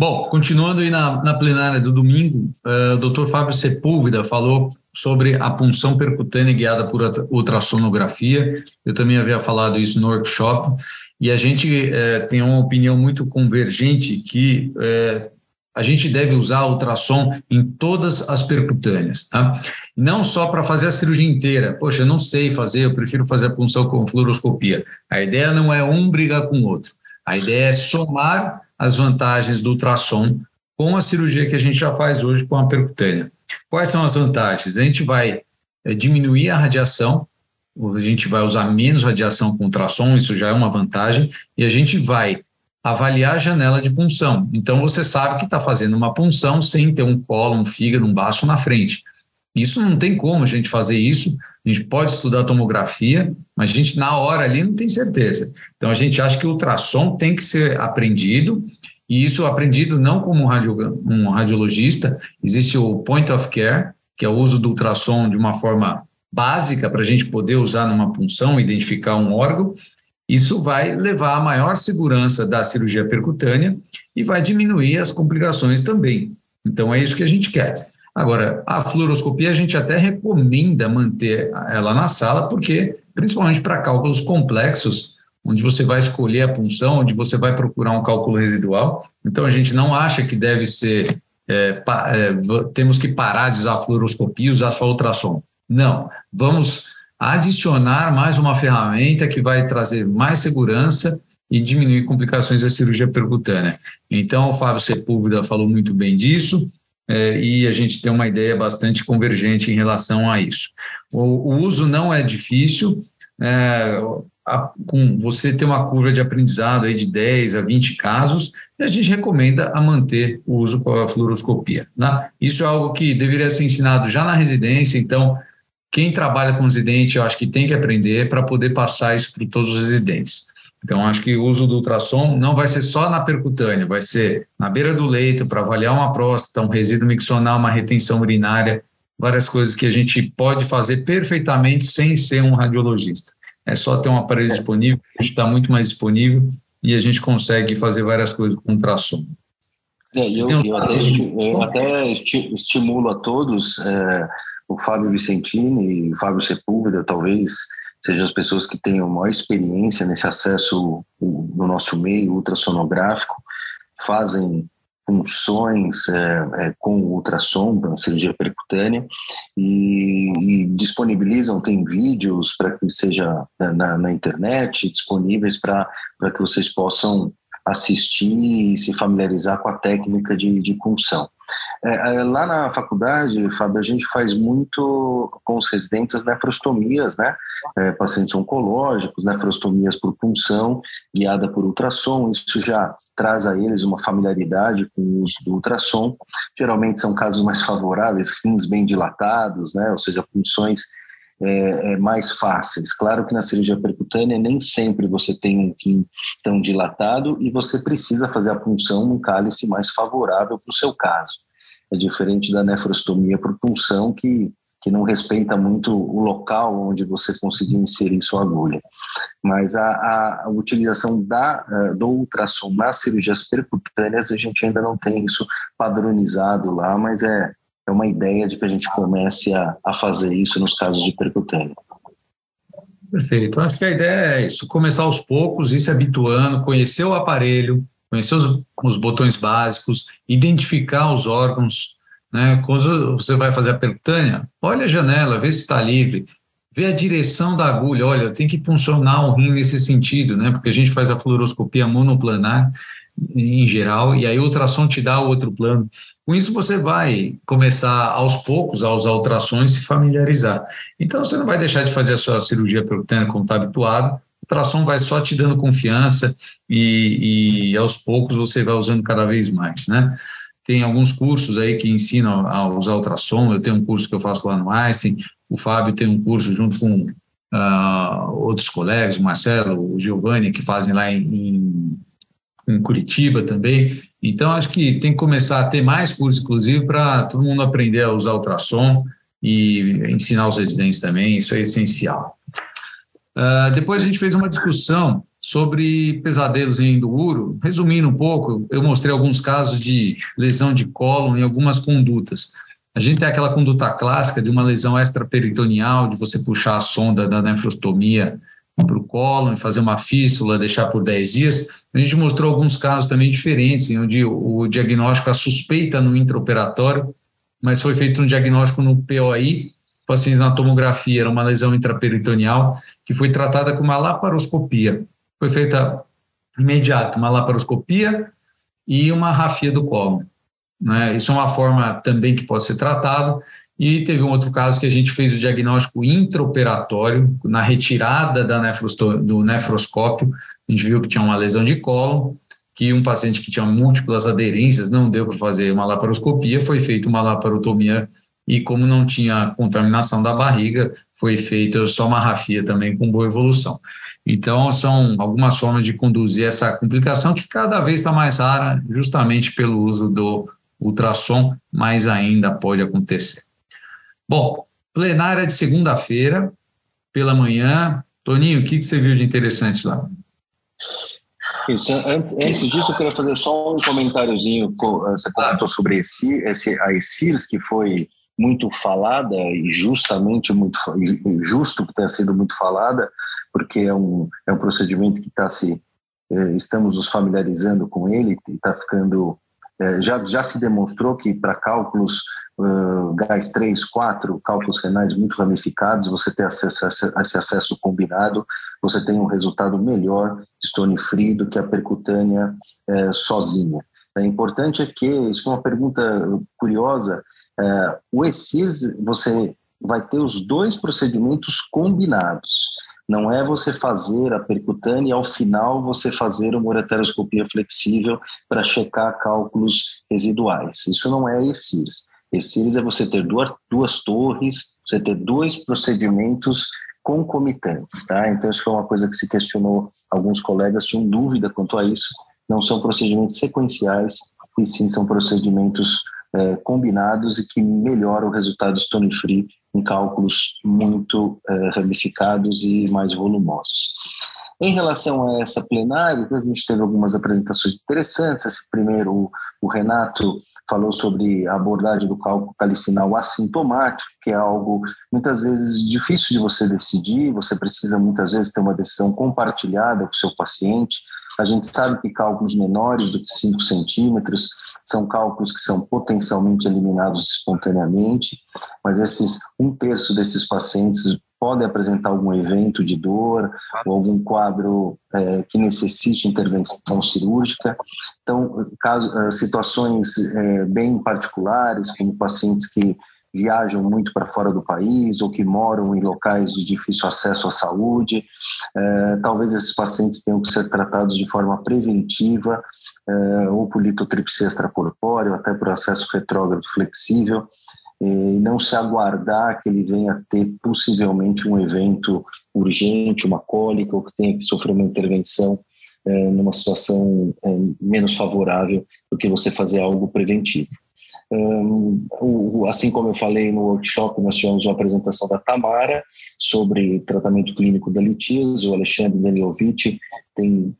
S1: Bom, continuando aí na, na plenária do domingo, uh, o doutor Fábio Sepúlveda falou sobre a punção percutânea guiada por ultrassonografia. Eu também havia falado isso no workshop. E a gente uh, tem uma opinião muito convergente que uh, a gente deve usar ultrassom em todas as percutâneas, tá? Não só para fazer a cirurgia inteira. Poxa, eu não sei fazer, eu prefiro fazer a punção com fluoroscopia. A ideia não é um brigar com o outro. A ideia é somar as vantagens do ultrassom com a cirurgia que a gente já faz hoje com a percutânea. Quais são as vantagens? A gente vai é, diminuir a radiação, a gente vai usar menos radiação com ultrassom, isso já é uma vantagem, e a gente vai avaliar a janela de punção. Então, você sabe que está fazendo uma punção sem ter um colo, um fígado, um baço na frente. Isso não tem como a gente fazer isso. A gente pode estudar tomografia, mas a gente, na hora ali, não tem certeza. Então, a gente acha que o ultrassom tem que ser aprendido, e isso aprendido não como um, radio, um radiologista. Existe o point of care, que é o uso do ultrassom de uma forma básica para a gente poder usar numa punção, identificar um órgão, isso vai levar a maior segurança da cirurgia percutânea e vai diminuir as complicações também. Então, é isso que a gente quer. Agora, a fluoroscopia a gente até recomenda manter ela na sala, porque, principalmente para cálculos complexos, onde você vai escolher a punção, onde você vai procurar um cálculo residual. Então, a gente não acha que deve ser, é, pa, é, temos que parar de usar a fluoroscopia e usar só ultrassom. Não, vamos adicionar mais uma ferramenta que vai trazer mais segurança e diminuir complicações da cirurgia percutânea. Então, o Fábio Sepúlveda falou muito bem disso, é, e a gente tem uma ideia bastante convergente em relação a isso. O, o uso não é difícil, é, a, com você ter uma curva de aprendizado aí de 10 a 20 casos, e a gente recomenda a manter o uso com a fluoroscopia. Né? Isso é algo que deveria ser ensinado já na residência, então quem trabalha com residente, eu acho que tem que aprender para poder passar isso para todos os residentes. Então, acho que o uso do ultrassom não vai ser só na percutânea, vai ser na beira do leito para avaliar uma próstata, um resíduo miccional, uma retenção urinária, várias coisas que a gente pode fazer perfeitamente sem ser um radiologista. É só ter um aparelho disponível, a gente está muito mais disponível e a gente consegue fazer várias coisas com ultrassom.
S2: É, eu, eu, até, eu, até, estimulo a todos, é, o Fábio Vicentini e o Fábio Sepúlveda, talvez sejam as pessoas que tenham maior experiência nesse acesso no nosso meio ultrassonográfico, fazem funções é, é, com ultrassom, cirurgia percutânea, e, e disponibilizam, tem vídeos para que seja na, na internet, disponíveis para que vocês possam assistir e se familiarizar com a técnica de, de punção. É, é, lá na faculdade, Fábio, a gente faz muito com os residentes as nefrostomias, né? É, pacientes oncológicos, nefrostomias por punção, guiada por ultrassom. Isso já traz a eles uma familiaridade com o uso do ultrassom. Geralmente são casos mais favoráveis, rins bem dilatados, né? Ou seja, punções é, é, mais fáceis. Claro que na cirurgia percutânea nem sempre você tem um rim tão dilatado e você precisa fazer a punção num cálice mais favorável para o seu caso. É diferente da nefrostomia por punção, que, que não respeita muito o local onde você conseguiu inserir sua agulha. Mas a, a utilização da, uh, do ultrassom nas cirurgias percutâneas, a gente ainda não tem isso padronizado lá, mas é, é uma ideia de que a gente comece a, a fazer isso nos casos de percutânea.
S1: Perfeito. Acho que a ideia é isso: começar aos poucos, ir se habituando, conhecer o aparelho, conhecer os, os botões básicos, identificar os órgãos. Né? Quando você vai fazer a percutânea, olha a janela, vê se está livre, vê a direção da agulha. Olha, tem que funcionar o rim nesse sentido, né? porque a gente faz a fluoroscopia monoplanar em geral, e aí o ultrassom te dá outro plano. Com isso, você vai começar aos poucos a usar ultrassons e se familiarizar. Então, você não vai deixar de fazer a sua cirurgia percutânea como está habituado, ultrassom vai só te dando confiança e, e aos poucos você vai usando cada vez mais, né? Tem alguns cursos aí que ensinam a usar ultrassom, eu tenho um curso que eu faço lá no Einstein, o Fábio tem um curso junto com uh, outros colegas, o Marcelo, o Giovanni, que fazem lá em, em Curitiba também. Então, acho que tem que começar a ter mais cursos, inclusive, para todo mundo aprender a usar ultrassom e ensinar os residentes também, isso é essencial. Uh, depois a gente fez uma discussão sobre pesadelos em enduro. Resumindo um pouco, eu mostrei alguns casos de lesão de cólon em algumas condutas. A gente tem aquela conduta clássica de uma lesão extraperitoneal, de você puxar a sonda da nefrostomia para o colo e fazer uma fístula, deixar por 10 dias. A gente mostrou alguns casos também diferentes, onde o diagnóstico, a suspeita no intraoperatório, mas foi feito um diagnóstico no POI, paciente na tomografia, era uma lesão intraperitoneal, que foi tratada com uma laparoscopia. Foi feita imediato uma laparoscopia e uma rafia do colo. Né? Isso é uma forma também que pode ser tratado. E teve um outro caso que a gente fez o diagnóstico intraoperatório, na retirada da do nefroscópio, a gente viu que tinha uma lesão de colo, que um paciente que tinha múltiplas aderências não deu para fazer uma laparoscopia, foi feita uma laparotomia e como não tinha contaminação da barriga, foi feita só uma rafia também com boa evolução. Então, são algumas formas de conduzir essa complicação que cada vez está mais rara, justamente pelo uso do ultrassom, mas ainda pode acontecer. Bom, plenária de segunda-feira, pela manhã. Toninho, o que, que você viu de interessante lá?
S2: Isso, antes, antes disso, eu queria fazer só um comentáriozinho. Você comentou sobre esse, esse, a ESIRS, que foi muito falada e justamente muito justo que tenha sido muito falada, porque é um, é um procedimento que está se eh, estamos nos familiarizando com ele está ficando eh, já, já se demonstrou que para cálculos gás 3, 4, cálculos renais muito ramificados, você ter acesso a esse acesso combinado, você tem um resultado melhor stone free do que a percutânea sozinha. É importante é que, isso é uma pergunta curiosa, o ESIS, você vai ter os dois procedimentos combinados. Não é você fazer a percutânea e ao final você fazer uma ureteroscopia flexível para checar cálculos residuais. Isso não é ESIRS. ESIRS é você ter duas, duas torres, você ter dois procedimentos concomitantes, tá? Então isso foi uma coisa que se questionou, alguns colegas tinham dúvida quanto a isso. Não são procedimentos sequenciais, e sim são procedimentos é, combinados e que melhoram o resultado stone free em cálculos muito é, ramificados e mais volumosos. Em relação a essa plenária, a gente teve algumas apresentações interessantes. Esse primeiro, o Renato falou sobre a abordagem do cálculo calicinal assintomático, que é algo muitas vezes difícil de você decidir, você precisa muitas vezes ter uma decisão compartilhada com o seu paciente. A gente sabe que cálculos menores do que 5 centímetros são cálculos que são potencialmente eliminados espontaneamente, mas esses um terço desses pacientes podem apresentar algum evento de dor ou algum quadro é, que necessite intervenção cirúrgica. Então, caso, é, situações é, bem particulares, como pacientes que viajam muito para fora do país ou que moram em locais de difícil acesso à saúde, é, talvez esses pacientes tenham que ser tratados de forma preventiva é, ou por litotripsia extracorpórea, até por acesso retrógrado flexível, e não se aguardar que ele venha ter possivelmente um evento urgente, uma cólica, ou que tenha que sofrer uma intervenção é, numa situação é, menos favorável do que você fazer algo preventivo. Assim como eu falei no workshop, nós tivemos uma apresentação da Tamara sobre tratamento clínico da litíase, o Alexandre Danilowicz tem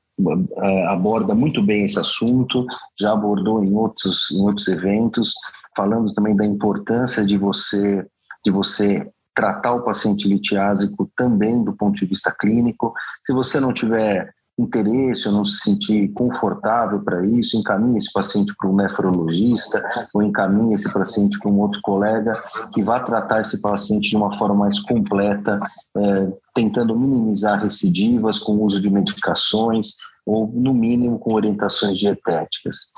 S2: aborda muito bem esse assunto, já abordou em outros, em outros eventos, falando também da importância de você, de você tratar o paciente litiásico também do ponto de vista clínico. Se você não tiver interesse ou não se sentir confortável para isso, encaminhe esse paciente para um nefrologista ou encaminhe esse paciente para um outro colega que vá tratar esse paciente de uma forma mais completa, é, tentando minimizar recidivas com o uso de medicações ou, no mínimo, com orientações dietéticas.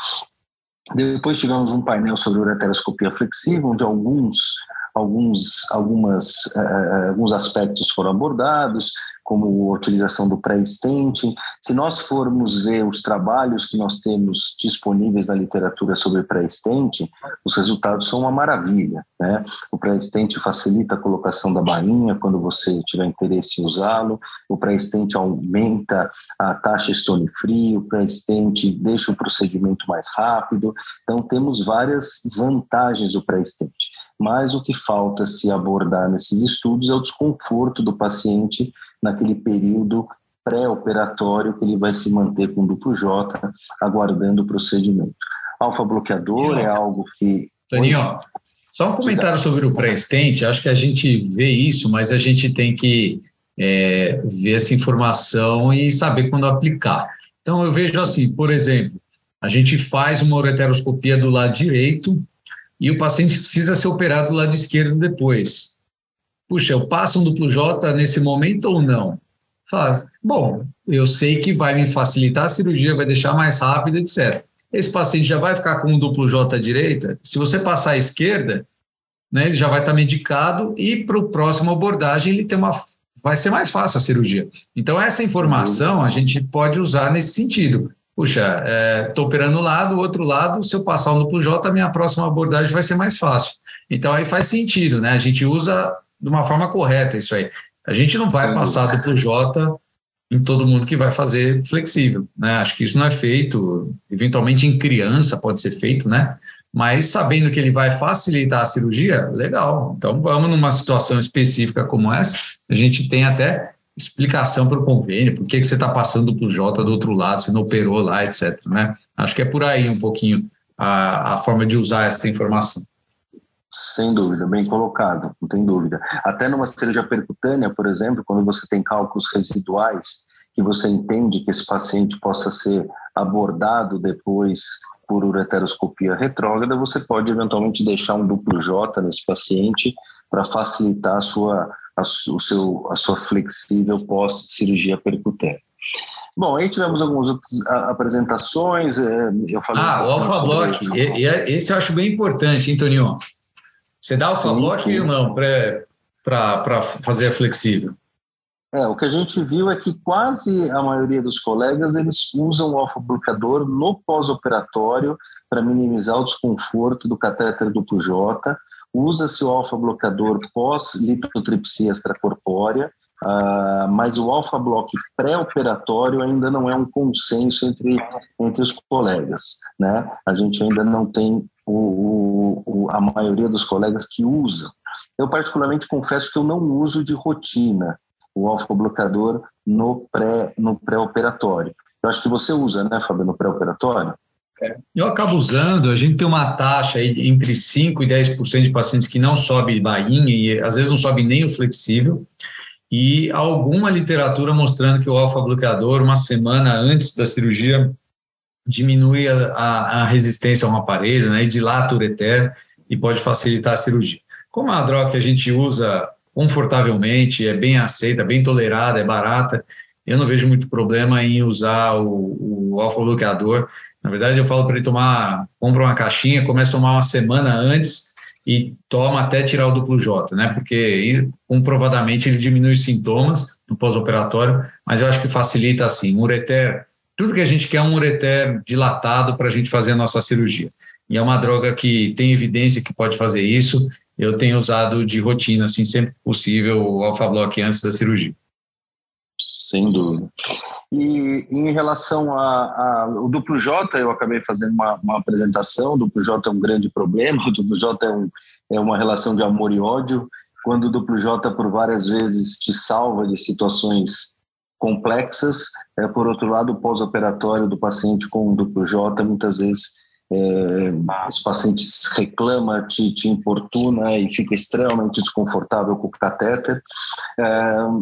S2: Depois tivemos um painel sobre ureteroscopia flexível, onde alguns alguns, algumas, uh, alguns aspectos foram abordados, como a utilização do pré-stent. Se nós formos ver os trabalhos que nós temos disponíveis na literatura sobre pré-stent, os resultados são uma maravilha. Né? O pré-stent facilita a colocação da bainha quando você tiver interesse em usá-lo, o pré-stent aumenta a taxa stone free, o pré-stent deixa o procedimento mais rápido. Então, temos várias vantagens do pré-stent mas o que falta se abordar nesses estudos é o desconforto do paciente naquele período pré-operatório que ele vai se manter com duplo J, aguardando o procedimento. Alfa-bloqueador é algo que...
S1: Toninho, só um comentário sobre o pré-stent, acho que a gente vê isso, mas a gente tem que é, ver essa informação e saber quando aplicar. Então, eu vejo assim, por exemplo, a gente faz uma ureteroscopia do lado direito, e o paciente precisa ser operado do lado esquerdo depois. Puxa, eu passo um duplo J nesse momento ou não? Faz. Bom, eu sei que vai me facilitar a cirurgia, vai deixar mais rápida, etc. Esse paciente já vai ficar com um duplo J à direita. Se você passar à esquerda, né, ele já vai estar medicado e para o próximo abordagem ele tem uma vai ser mais fácil a cirurgia. Então essa informação a gente pode usar nesse sentido puxa, estou é, operando um lado, o outro lado, se eu passar o duplo J, a minha próxima abordagem vai ser mais fácil. Então aí faz sentido, né? A gente usa de uma forma correta isso aí. A gente não vai Sim. passar duplo J em todo mundo que vai fazer flexível, né? Acho que isso não é feito, eventualmente em criança pode ser feito, né? Mas sabendo que ele vai facilitar a cirurgia, legal. Então vamos numa situação específica como essa, a gente tem até explicação para o convênio, por que, que você está passando para o J do outro lado, você não operou lá, etc. Né? Acho que é por aí um pouquinho a, a forma de usar essa informação.
S2: Sem dúvida, bem colocado, não tem dúvida. Até numa cirurgia percutânea, por exemplo, quando você tem cálculos residuais, que você entende que esse paciente possa ser abordado depois por ureteroscopia retrógrada, você pode eventualmente deixar um duplo J nesse paciente para facilitar a sua a, o seu, a sua flexível pós-cirurgia percutânea. Bom, aí tivemos algumas outras apresentações. É, eu falei
S1: ah, o Alpha Block. E, e, esse eu acho bem importante, hein, Toninho? Você dá Alpha Block ou não para fazer a flexível?
S2: É, o que a gente viu é que quase a maioria dos colegas eles usam o alfa-bloqueador no pós-operatório para minimizar o desconforto do catéter duplo J. Usa-se o alfa-bloqueador pós-litotripsia extracorpórea, uh, mas o alfa-bloque pré-operatório ainda não é um consenso entre, entre os colegas. Né? A gente ainda não tem o, o, a maioria dos colegas que usam. Eu, particularmente, confesso que eu não uso de rotina o alfa-bloqueador no pré no pré-operatório. Eu acho que você usa, né, Fábio, no pré-operatório?
S1: É. Eu acabo usando, a gente tem uma taxa aí entre 5% e 10% de pacientes que não sobe bainha e às vezes não sobe nem o flexível, e alguma literatura mostrando que o alfa-bloqueador, uma semana antes da cirurgia, diminui a, a, a resistência a um aparelho, né, e dilata o ureter e pode facilitar a cirurgia. Como a droga que a gente usa confortavelmente, é bem aceita, bem tolerada, é barata. Eu não vejo muito problema em usar o, o alfa-bloqueador. Na verdade, eu falo para ele tomar, compra uma caixinha, começa a tomar uma semana antes e toma até tirar o duplo J, né? Porque comprovadamente ele diminui os sintomas no pós-operatório, mas eu acho que facilita assim. Um ureter, tudo que a gente quer é um ureter dilatado para a gente fazer a nossa cirurgia. E é uma droga que tem evidência que pode fazer isso eu tenho usado de rotina, assim, sempre possível, o Alpha Block antes da cirurgia.
S2: Sem dúvida. E em relação ao duplo J, eu acabei fazendo uma, uma, apresentação. O duplo J é um grande problema. O duplo J é, um, é uma relação de amor e ódio. Quando o duplo J, por várias vezes, te salva de situações complexas, é, por outro lado, o pós-operatório do paciente com o duplo J, muitas vezes é, os pacientes reclamam, te, te importuna e fica extremamente desconfortável com o catéter. É,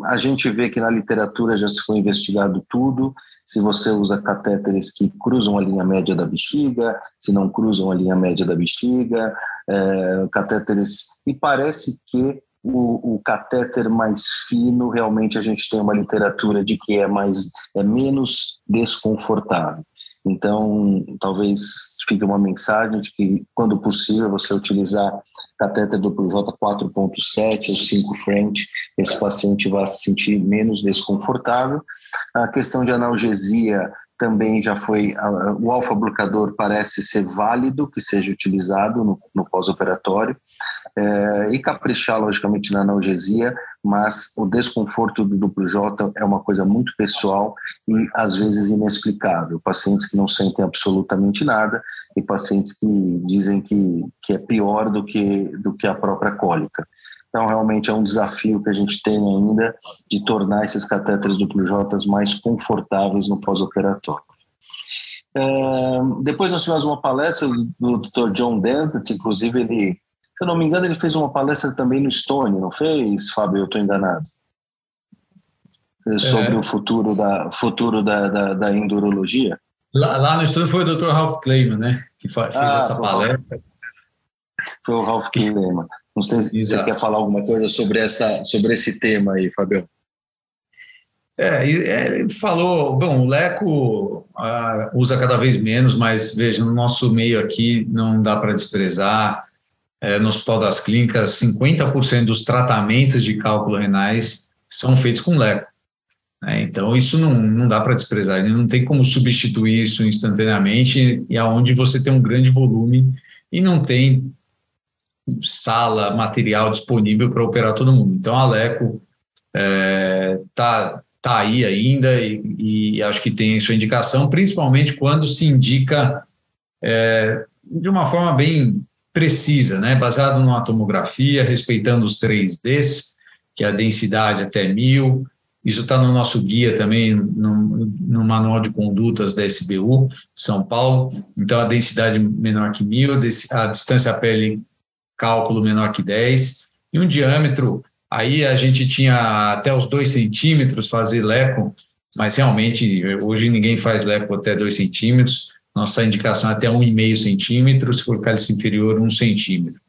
S2: a gente vê que na literatura já se foi investigado tudo, se você usa catéteres que cruzam a linha média da bexiga, se não cruzam a linha média da bexiga, é, catéteres... E parece que o, o, catéter mais fino, realmente a gente tem uma literatura de que é mais é menos desconfortável. Então, talvez fique uma mensagem de que, quando possível, você utilizar catéter duplo J 4.7 ou 5 frente, esse paciente vai se sentir menos desconfortável. A questão de analgesia também já foi, o alfa-bloqueador parece ser válido que seja utilizado no, no pós-operatório, é, e caprichar, logicamente, na analgesia, mas o desconforto do duplo J é uma coisa muito pessoal e, às vezes, inexplicável. Pacientes que não sentem absolutamente nada e pacientes que dizem que, que é pior do que, do que a própria cólica. Então, realmente é um desafio que a gente tem ainda de tornar esses catéteres duplo J mais confortáveis no pós-operatório. É, depois nós tivemos uma palestra do Dr. John Denslet, inclusive ele, eu não me engano, ele fez uma palestra também no Stone, não fez, Fábio? Eu estou enganado. É. Sobre é. o futuro da, futuro da, da, da endurologia.
S1: Lá, lá, no Stone foi o Dr. Ralph Kleiman, né? Que fez ah, essa palestra.
S2: Foi o Ralph Kleiman. Não sei se você quer falar alguma coisa sobre, essa, sobre esse tema aí, Fabião.
S1: É, ele falou, bom, o Leco uh, usa cada vez menos, mas veja, no nosso meio aqui não dá para desprezar. É, no Hospital das Clínicas, 50% dos tratamentos de cálculo renais são feitos com Leco. Né? Então, isso não, não dá para desprezar, não tem como substituir isso instantaneamente, e aonde você tem um grande volume e não tem sala, material disponível para operar todo mundo. Então, a Leco está é, tá, tá aí ainda e, e, acho que tem sua indicação, principalmente quando se indica é, de uma forma bem precisa, né, baseado numa tomografia, respeitando os 3Ds, que é a densidade até mil, isso está no nosso guia também, no, no, manual de condutas da SBU, São Paulo. Então, a densidade menor que mil, a distância pele cálculo menor que 10, e um diâmetro, aí a gente tinha até os 2 centímetros fazer leco, mas realmente hoje ninguém faz leco até 2 centímetros, nossa indicação é até 1,5 centímetro, se for cálice inferior, 1 centímetro.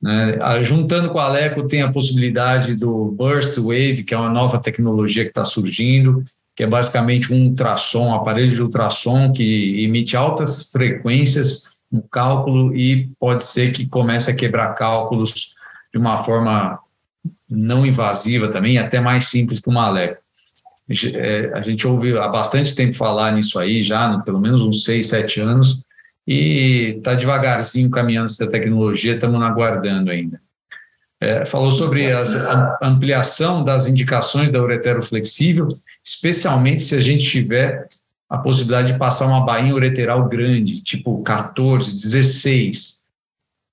S1: Né? Juntando com a Leco, tem a possibilidade do Burst Wave, que é uma nova tecnologia que está surgindo, que é basicamente um ultrassom, um aparelho de ultrassom que emite altas frequências no cálculo e pode ser que comece a quebrar cálculos de uma forma não invasiva também, até mais simples que uma Aleco. É, a gente ouve há bastante tempo falar nisso aí, já, pelo menos uns seis, sete anos, e está devagarzinho caminhando essa tecnologia, estamos aguardando ainda. É, falou sobre a ampliação das indicações da uretero flexível, especialmente se a gente tiver a possibilidade de passar uma bainha ureteral grande, tipo 14, 16,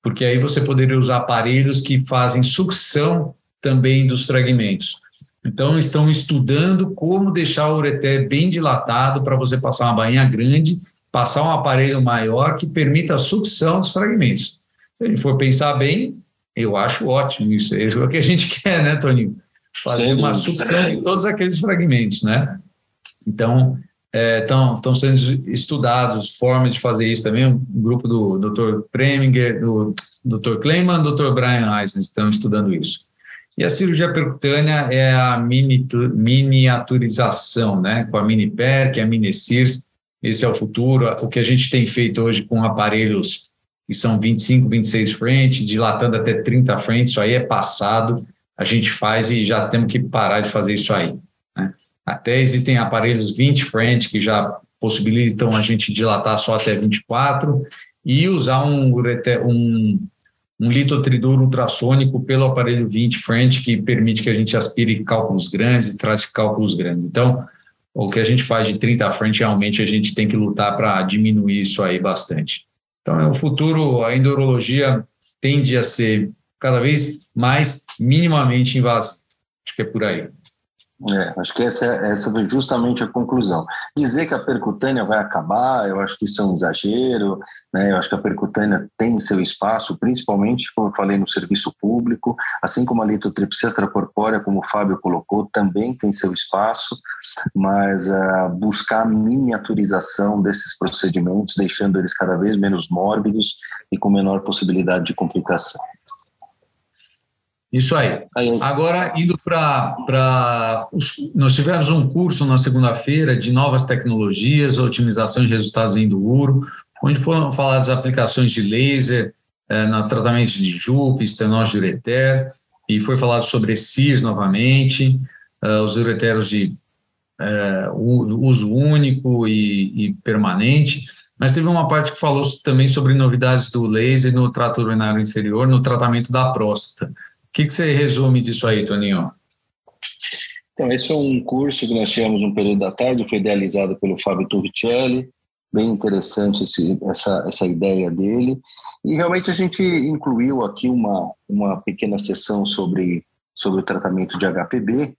S1: porque aí você poderia usar aparelhos que fazem sucção também dos fragmentos. Então, estão estudando como deixar o ureter bem dilatado para você passar uma bainha grande, passar um aparelho maior que permita a sucção dos fragmentos. Se a gente for pensar bem, eu acho ótimo isso. É o que a gente (laughs) quer, né, Toninho? Fazer uma sucção de todos aqueles fragmentos, né? Então, estão é, sendo estudados formas de fazer isso também. Um grupo do Dr. Preminger, do Dr. Kleiman, do Dr. Brian Eisen estão estudando isso. E a cirurgia percutânea é a miniaturização, né? Com a mini-PER, a mini-CIRS. Esse é o futuro. O que a gente tem feito hoje com aparelhos que são 25, 26 frentes, dilatando até 30 frentes, isso aí é passado, a gente faz e já temos que parar de fazer isso aí. Né? Até existem aparelhos 20 frentes que já possibilitam a gente dilatar só até 24 e usar um, um, um litotridor ultrassônico pelo aparelho 20 frente que permite que a gente aspire cálculos grandes e traz cálculos grandes. Então, o que a gente faz de 30 frente, realmente a gente tem que lutar para diminuir isso aí bastante. Então, no futuro, a endurologia tende a ser cada vez mais minimamente invasiva. Acho que é por aí.
S2: É, acho que essa, essa foi justamente a conclusão. Dizer que a percutânea vai acabar, eu acho que isso é um exagero, né? eu acho que a percutânea tem seu espaço, principalmente, como eu falei, no serviço público, assim como a litotripsia extracorpórea, como o Fábio colocou, também tem seu espaço, mas uh, buscar a miniaturização desses procedimentos, deixando eles cada vez menos mórbidos e com menor possibilidade de complicação.
S1: Isso aí. Agora, indo para. Nós tivemos um curso na segunda-feira de novas tecnologias, otimização de resultados em Enduro, onde foram faladas aplicações de laser eh, no tratamento de JUP, estenose de ureter, e foi falado sobre CIRS novamente, eh, os ureteros de eh, uso único e, e permanente. Mas teve uma parte que falou também sobre novidades do laser no trato urinário inferior, no tratamento da próstata que, que você resume disso aí, Toninho?
S2: Então, esse foi um curso que nós tivemos um período da tarde, foi idealizado pelo Fábio Turricelli, bem interessante esse, essa, essa ideia dele. E realmente a gente incluiu aqui uma, uma pequena sessão sobre, sobre o tratamento de HPB,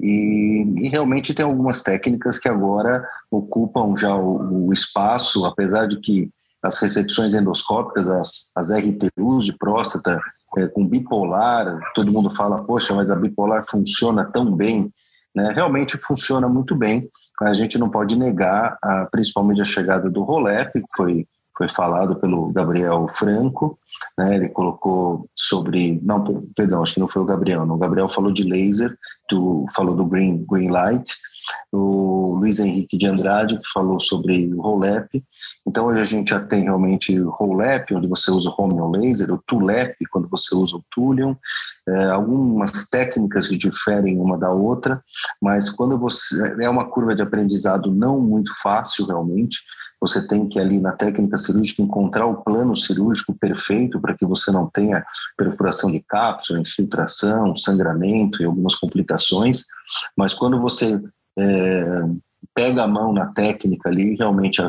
S2: e, e, realmente tem algumas técnicas que agora ocupam já o, o, espaço, apesar de que as recepções endoscópicas, as, as RTUs de próstata, é, com bipolar, todo mundo fala, poxa, mas a bipolar funciona tão bem, né? Realmente funciona muito bem. A gente não pode negar, a, principalmente a chegada do Rolep, que foi foi falado pelo Gabriel Franco, né? Ele colocou sobre, não, perdão, acho que não foi o Gabriel, não. O Gabriel falou de laser, do, falou do green green light o Luiz Henrique de Andrade, que falou sobre o ROLEP. Então, hoje a gente já tem realmente o ROLEP, onde você usa o Homeon Laser, o TULEP, quando você usa o Thulium, é, algumas técnicas que diferem uma da outra, mas quando você. É uma curva de aprendizado não muito fácil, realmente. Você tem que, ali na técnica cirúrgica, encontrar o plano cirúrgico perfeito para que você não tenha perfuração de cápsula, infiltração, sangramento e algumas complicações. Mas quando você é, pega a mão na técnica ali, realmente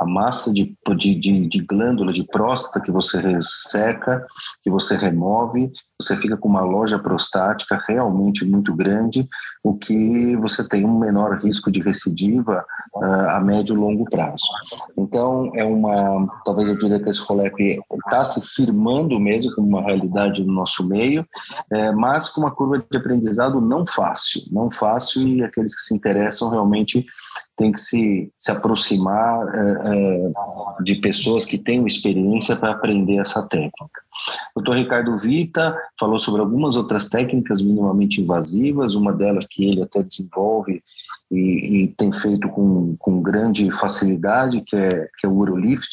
S2: a, massa de, de, de, de, glândula de próstata que você resseca, que você remove, você fica com uma loja prostática realmente muito grande, o que você tem um menor risco de recidiva uh, a médio e longo prazo. Então, é uma, talvez eu diria que esse rolê está se firmando mesmo como uma realidade no nosso meio, é, mas com uma curva de aprendizado não fácil, não fácil e aqueles que se interessam realmente tem que se, se aproximar é, é, de pessoas que tenham experiência para aprender essa técnica. O Dr. Ricardo Vita falou sobre algumas outras técnicas minimamente invasivas, uma delas que ele até desenvolve e, e tem feito com, com grande facilidade, que é, que é o Urolift,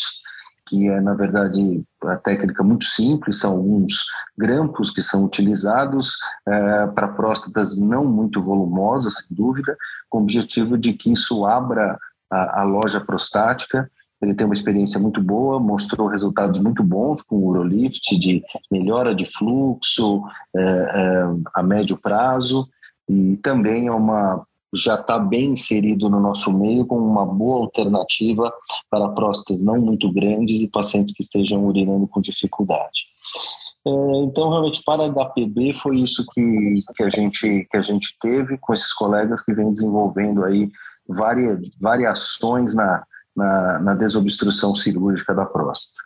S2: que é, na verdade, a técnica muito simples, são alguns grampos que são utilizados é, para próstatas não muito volumosas, sem dúvida, com o objetivo de que isso abra a, a loja prostática. Ele tem uma experiência muito boa, mostrou resultados muito bons com o Urolift, de melhora de fluxo é, é, a médio prazo, e também é uma já está bem inserido no nosso meio com uma boa alternativa para próstatas não muito grandes e pacientes que estejam urinando com dificuldade. É, então, realmente, para HPB foi isso que, que, a gente, que a gente teve com esses colegas que vêm desenvolvendo aí várias, variações na, na, na desobstrução cirúrgica da próstata.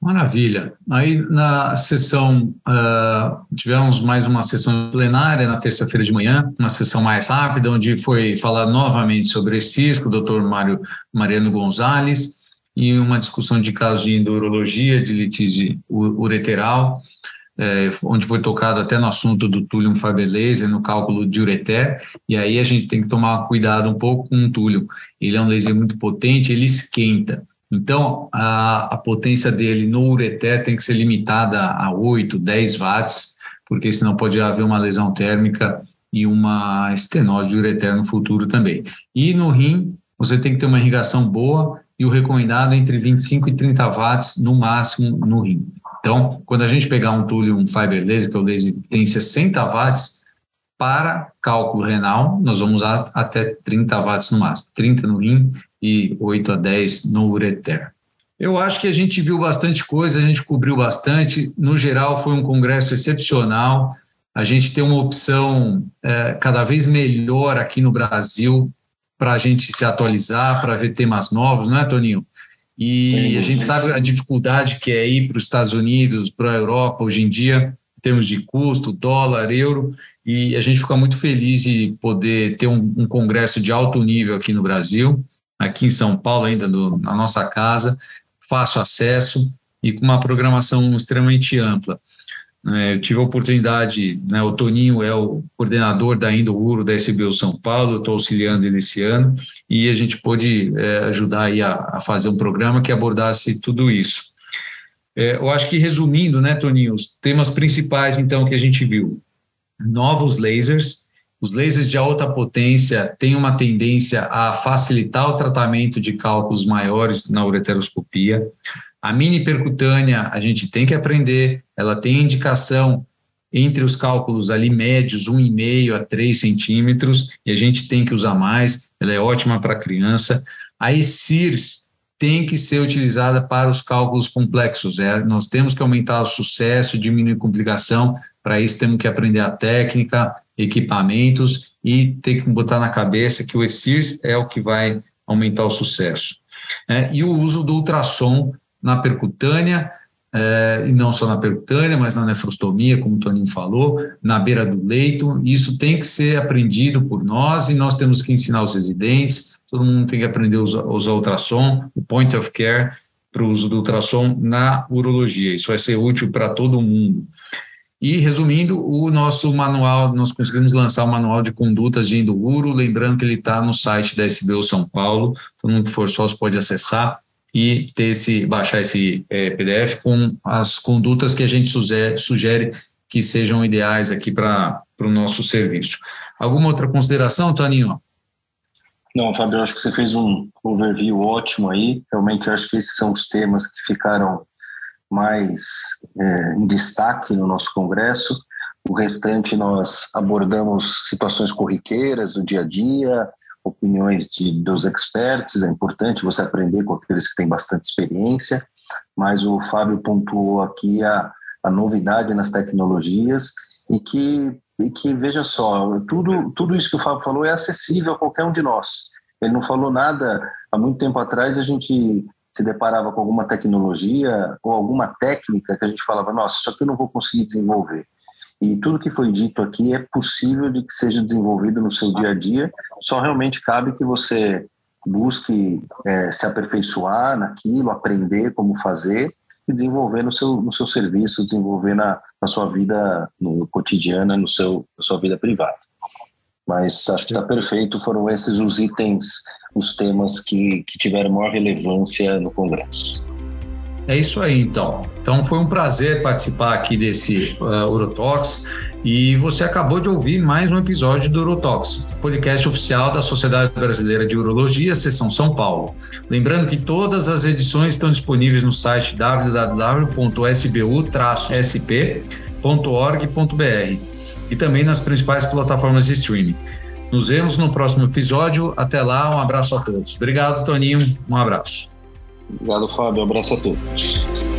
S1: Maravilha. Aí na sessão, uh, tivemos mais uma sessão plenária na terça-feira de manhã, uma sessão mais rápida, onde foi falar novamente sobre cisco, o doutor Mário Mariano Gonzalez, e uma discussão de casos de endurologia, de litígio ureteral, é, onde foi tocado até no assunto do túlio fiber laser, no cálculo de ureter, e aí a gente tem que tomar cuidado um pouco com o túlio. Ele é um laser muito potente, ele esquenta. Então, a, a potência dele no ureter tem que ser limitada a 8, 10 watts, porque senão pode haver uma lesão térmica e uma estenose de ureter no futuro também. E no rim, você tem que ter uma irrigação boa e o recomendado é entre 25 e 30 watts no máximo no rim. Então, quando a gente pegar um túlio, um fiber laser, que é o laser que tem 60 watts, para cálculo renal, nós vamos usar até 30 watts no máximo, 30 no rim e 8 a 10 no ureter. Eu acho que a gente viu bastante coisa, a gente cobriu bastante. No geral, foi um congresso excepcional. A gente tem uma opção é, cada vez melhor aqui no Brasil para a gente se atualizar, para ver temas novos, não é, Toninho? E Sim, a gente sabe a dificuldade que é ir para os Estados Unidos, para a Europa hoje em dia, em termos de custo, dólar, euro, e a gente fica muito feliz de poder ter um, um congresso de alto nível aqui no Brasil, aqui em São Paulo, ainda no, na nossa casa, fácil acesso e com uma programação extremamente ampla. É, eu tive a oportunidade, né, o Toninho é o coordenador da Indouro da SBU São Paulo, estou auxiliando ele esse ano, e a gente pôde é, ajudar aí a, a, fazer um programa que abordasse tudo isso. É, eu acho que resumindo, né, Toninho, os temas principais, então, que a gente viu, novos lasers, os lasers de alta potência têm uma tendência a facilitar o tratamento de cálculos maiores na ureteroscopia, a mini percutânea, a gente tem que aprender, ela tem indicação entre os cálculos ali médios, 1,5 a 3 centímetros, e a gente tem que usar mais, ela é ótima para criança. A ESIRS tem que ser utilizada para os cálculos complexos, é, nós temos que aumentar o sucesso, diminuir complicação, para isso temos que aprender a técnica, equipamentos e ter que botar na cabeça que o ESIRS é o que vai aumentar o sucesso. É, e o uso do ultrassom na percutânea, é, e não só na percutânea, mas na nefrostomia, como o Toninho falou, na beira do leito. Isso tem que ser aprendido por nós e nós temos que ensinar os residentes. Todo mundo tem que aprender a usar, usar ultrassom, o point of care para o uso do ultrassom na urologia. Isso vai ser útil para todo mundo. E, resumindo, o nosso manual, nós conseguimos lançar o manual de condutas de Induro, lembrando que ele está no site da SBU São Paulo, todo mundo que for sócio pode acessar e ter esse, baixar esse é, PDF com as condutas que a gente sugere, sugere que sejam ideais aqui para o nosso serviço. Alguma outra consideração, Toninho?
S2: Não, Fábio, acho que você fez um overview ótimo aí. Realmente, acho que esses são os temas que ficaram mais é, em destaque no nosso congresso. O restante nós abordamos situações corriqueiras do dia a dia, opiniões de, dos experts, é importante você aprender com aqueles que têm bastante experiência, mas o Fábio pontuou aqui a, a novidade nas tecnologias e que, e que, veja só, tudo, tudo isso que o Fábio falou é acessível a qualquer um de nós. Ele não falou nada, há muito tempo atrás a gente se deparava com alguma tecnologia ou alguma técnica que a gente falava, nossa, isso aqui eu não vou conseguir desenvolver. E tudo que foi dito aqui é possível de que seja desenvolvido no seu dia a dia, só realmente cabe que você busque é, se aperfeiçoar naquilo, aprender como fazer e desenvolver no seu, no seu serviço, desenvolver na, na sua vida no cotidiana, no seu, na sua vida privada. Mas acho que está perfeito, foram esses os itens, os temas que, que tiveram maior relevância no Congresso.
S1: É isso aí, então. Então foi um prazer participar aqui desse uh, Urotox e você acabou de ouvir mais um episódio do Urotox, podcast oficial da Sociedade Brasileira de Urologia, Seção São Paulo. Lembrando que todas as edições estão disponíveis no site www.sbu-sp.org.br e também nas principais plataformas de streaming. Nos vemos no próximo episódio. Até lá, um abraço a todos. Obrigado, Toninho. Um abraço.
S2: Obrigado, Fábio. Um abraço a todos.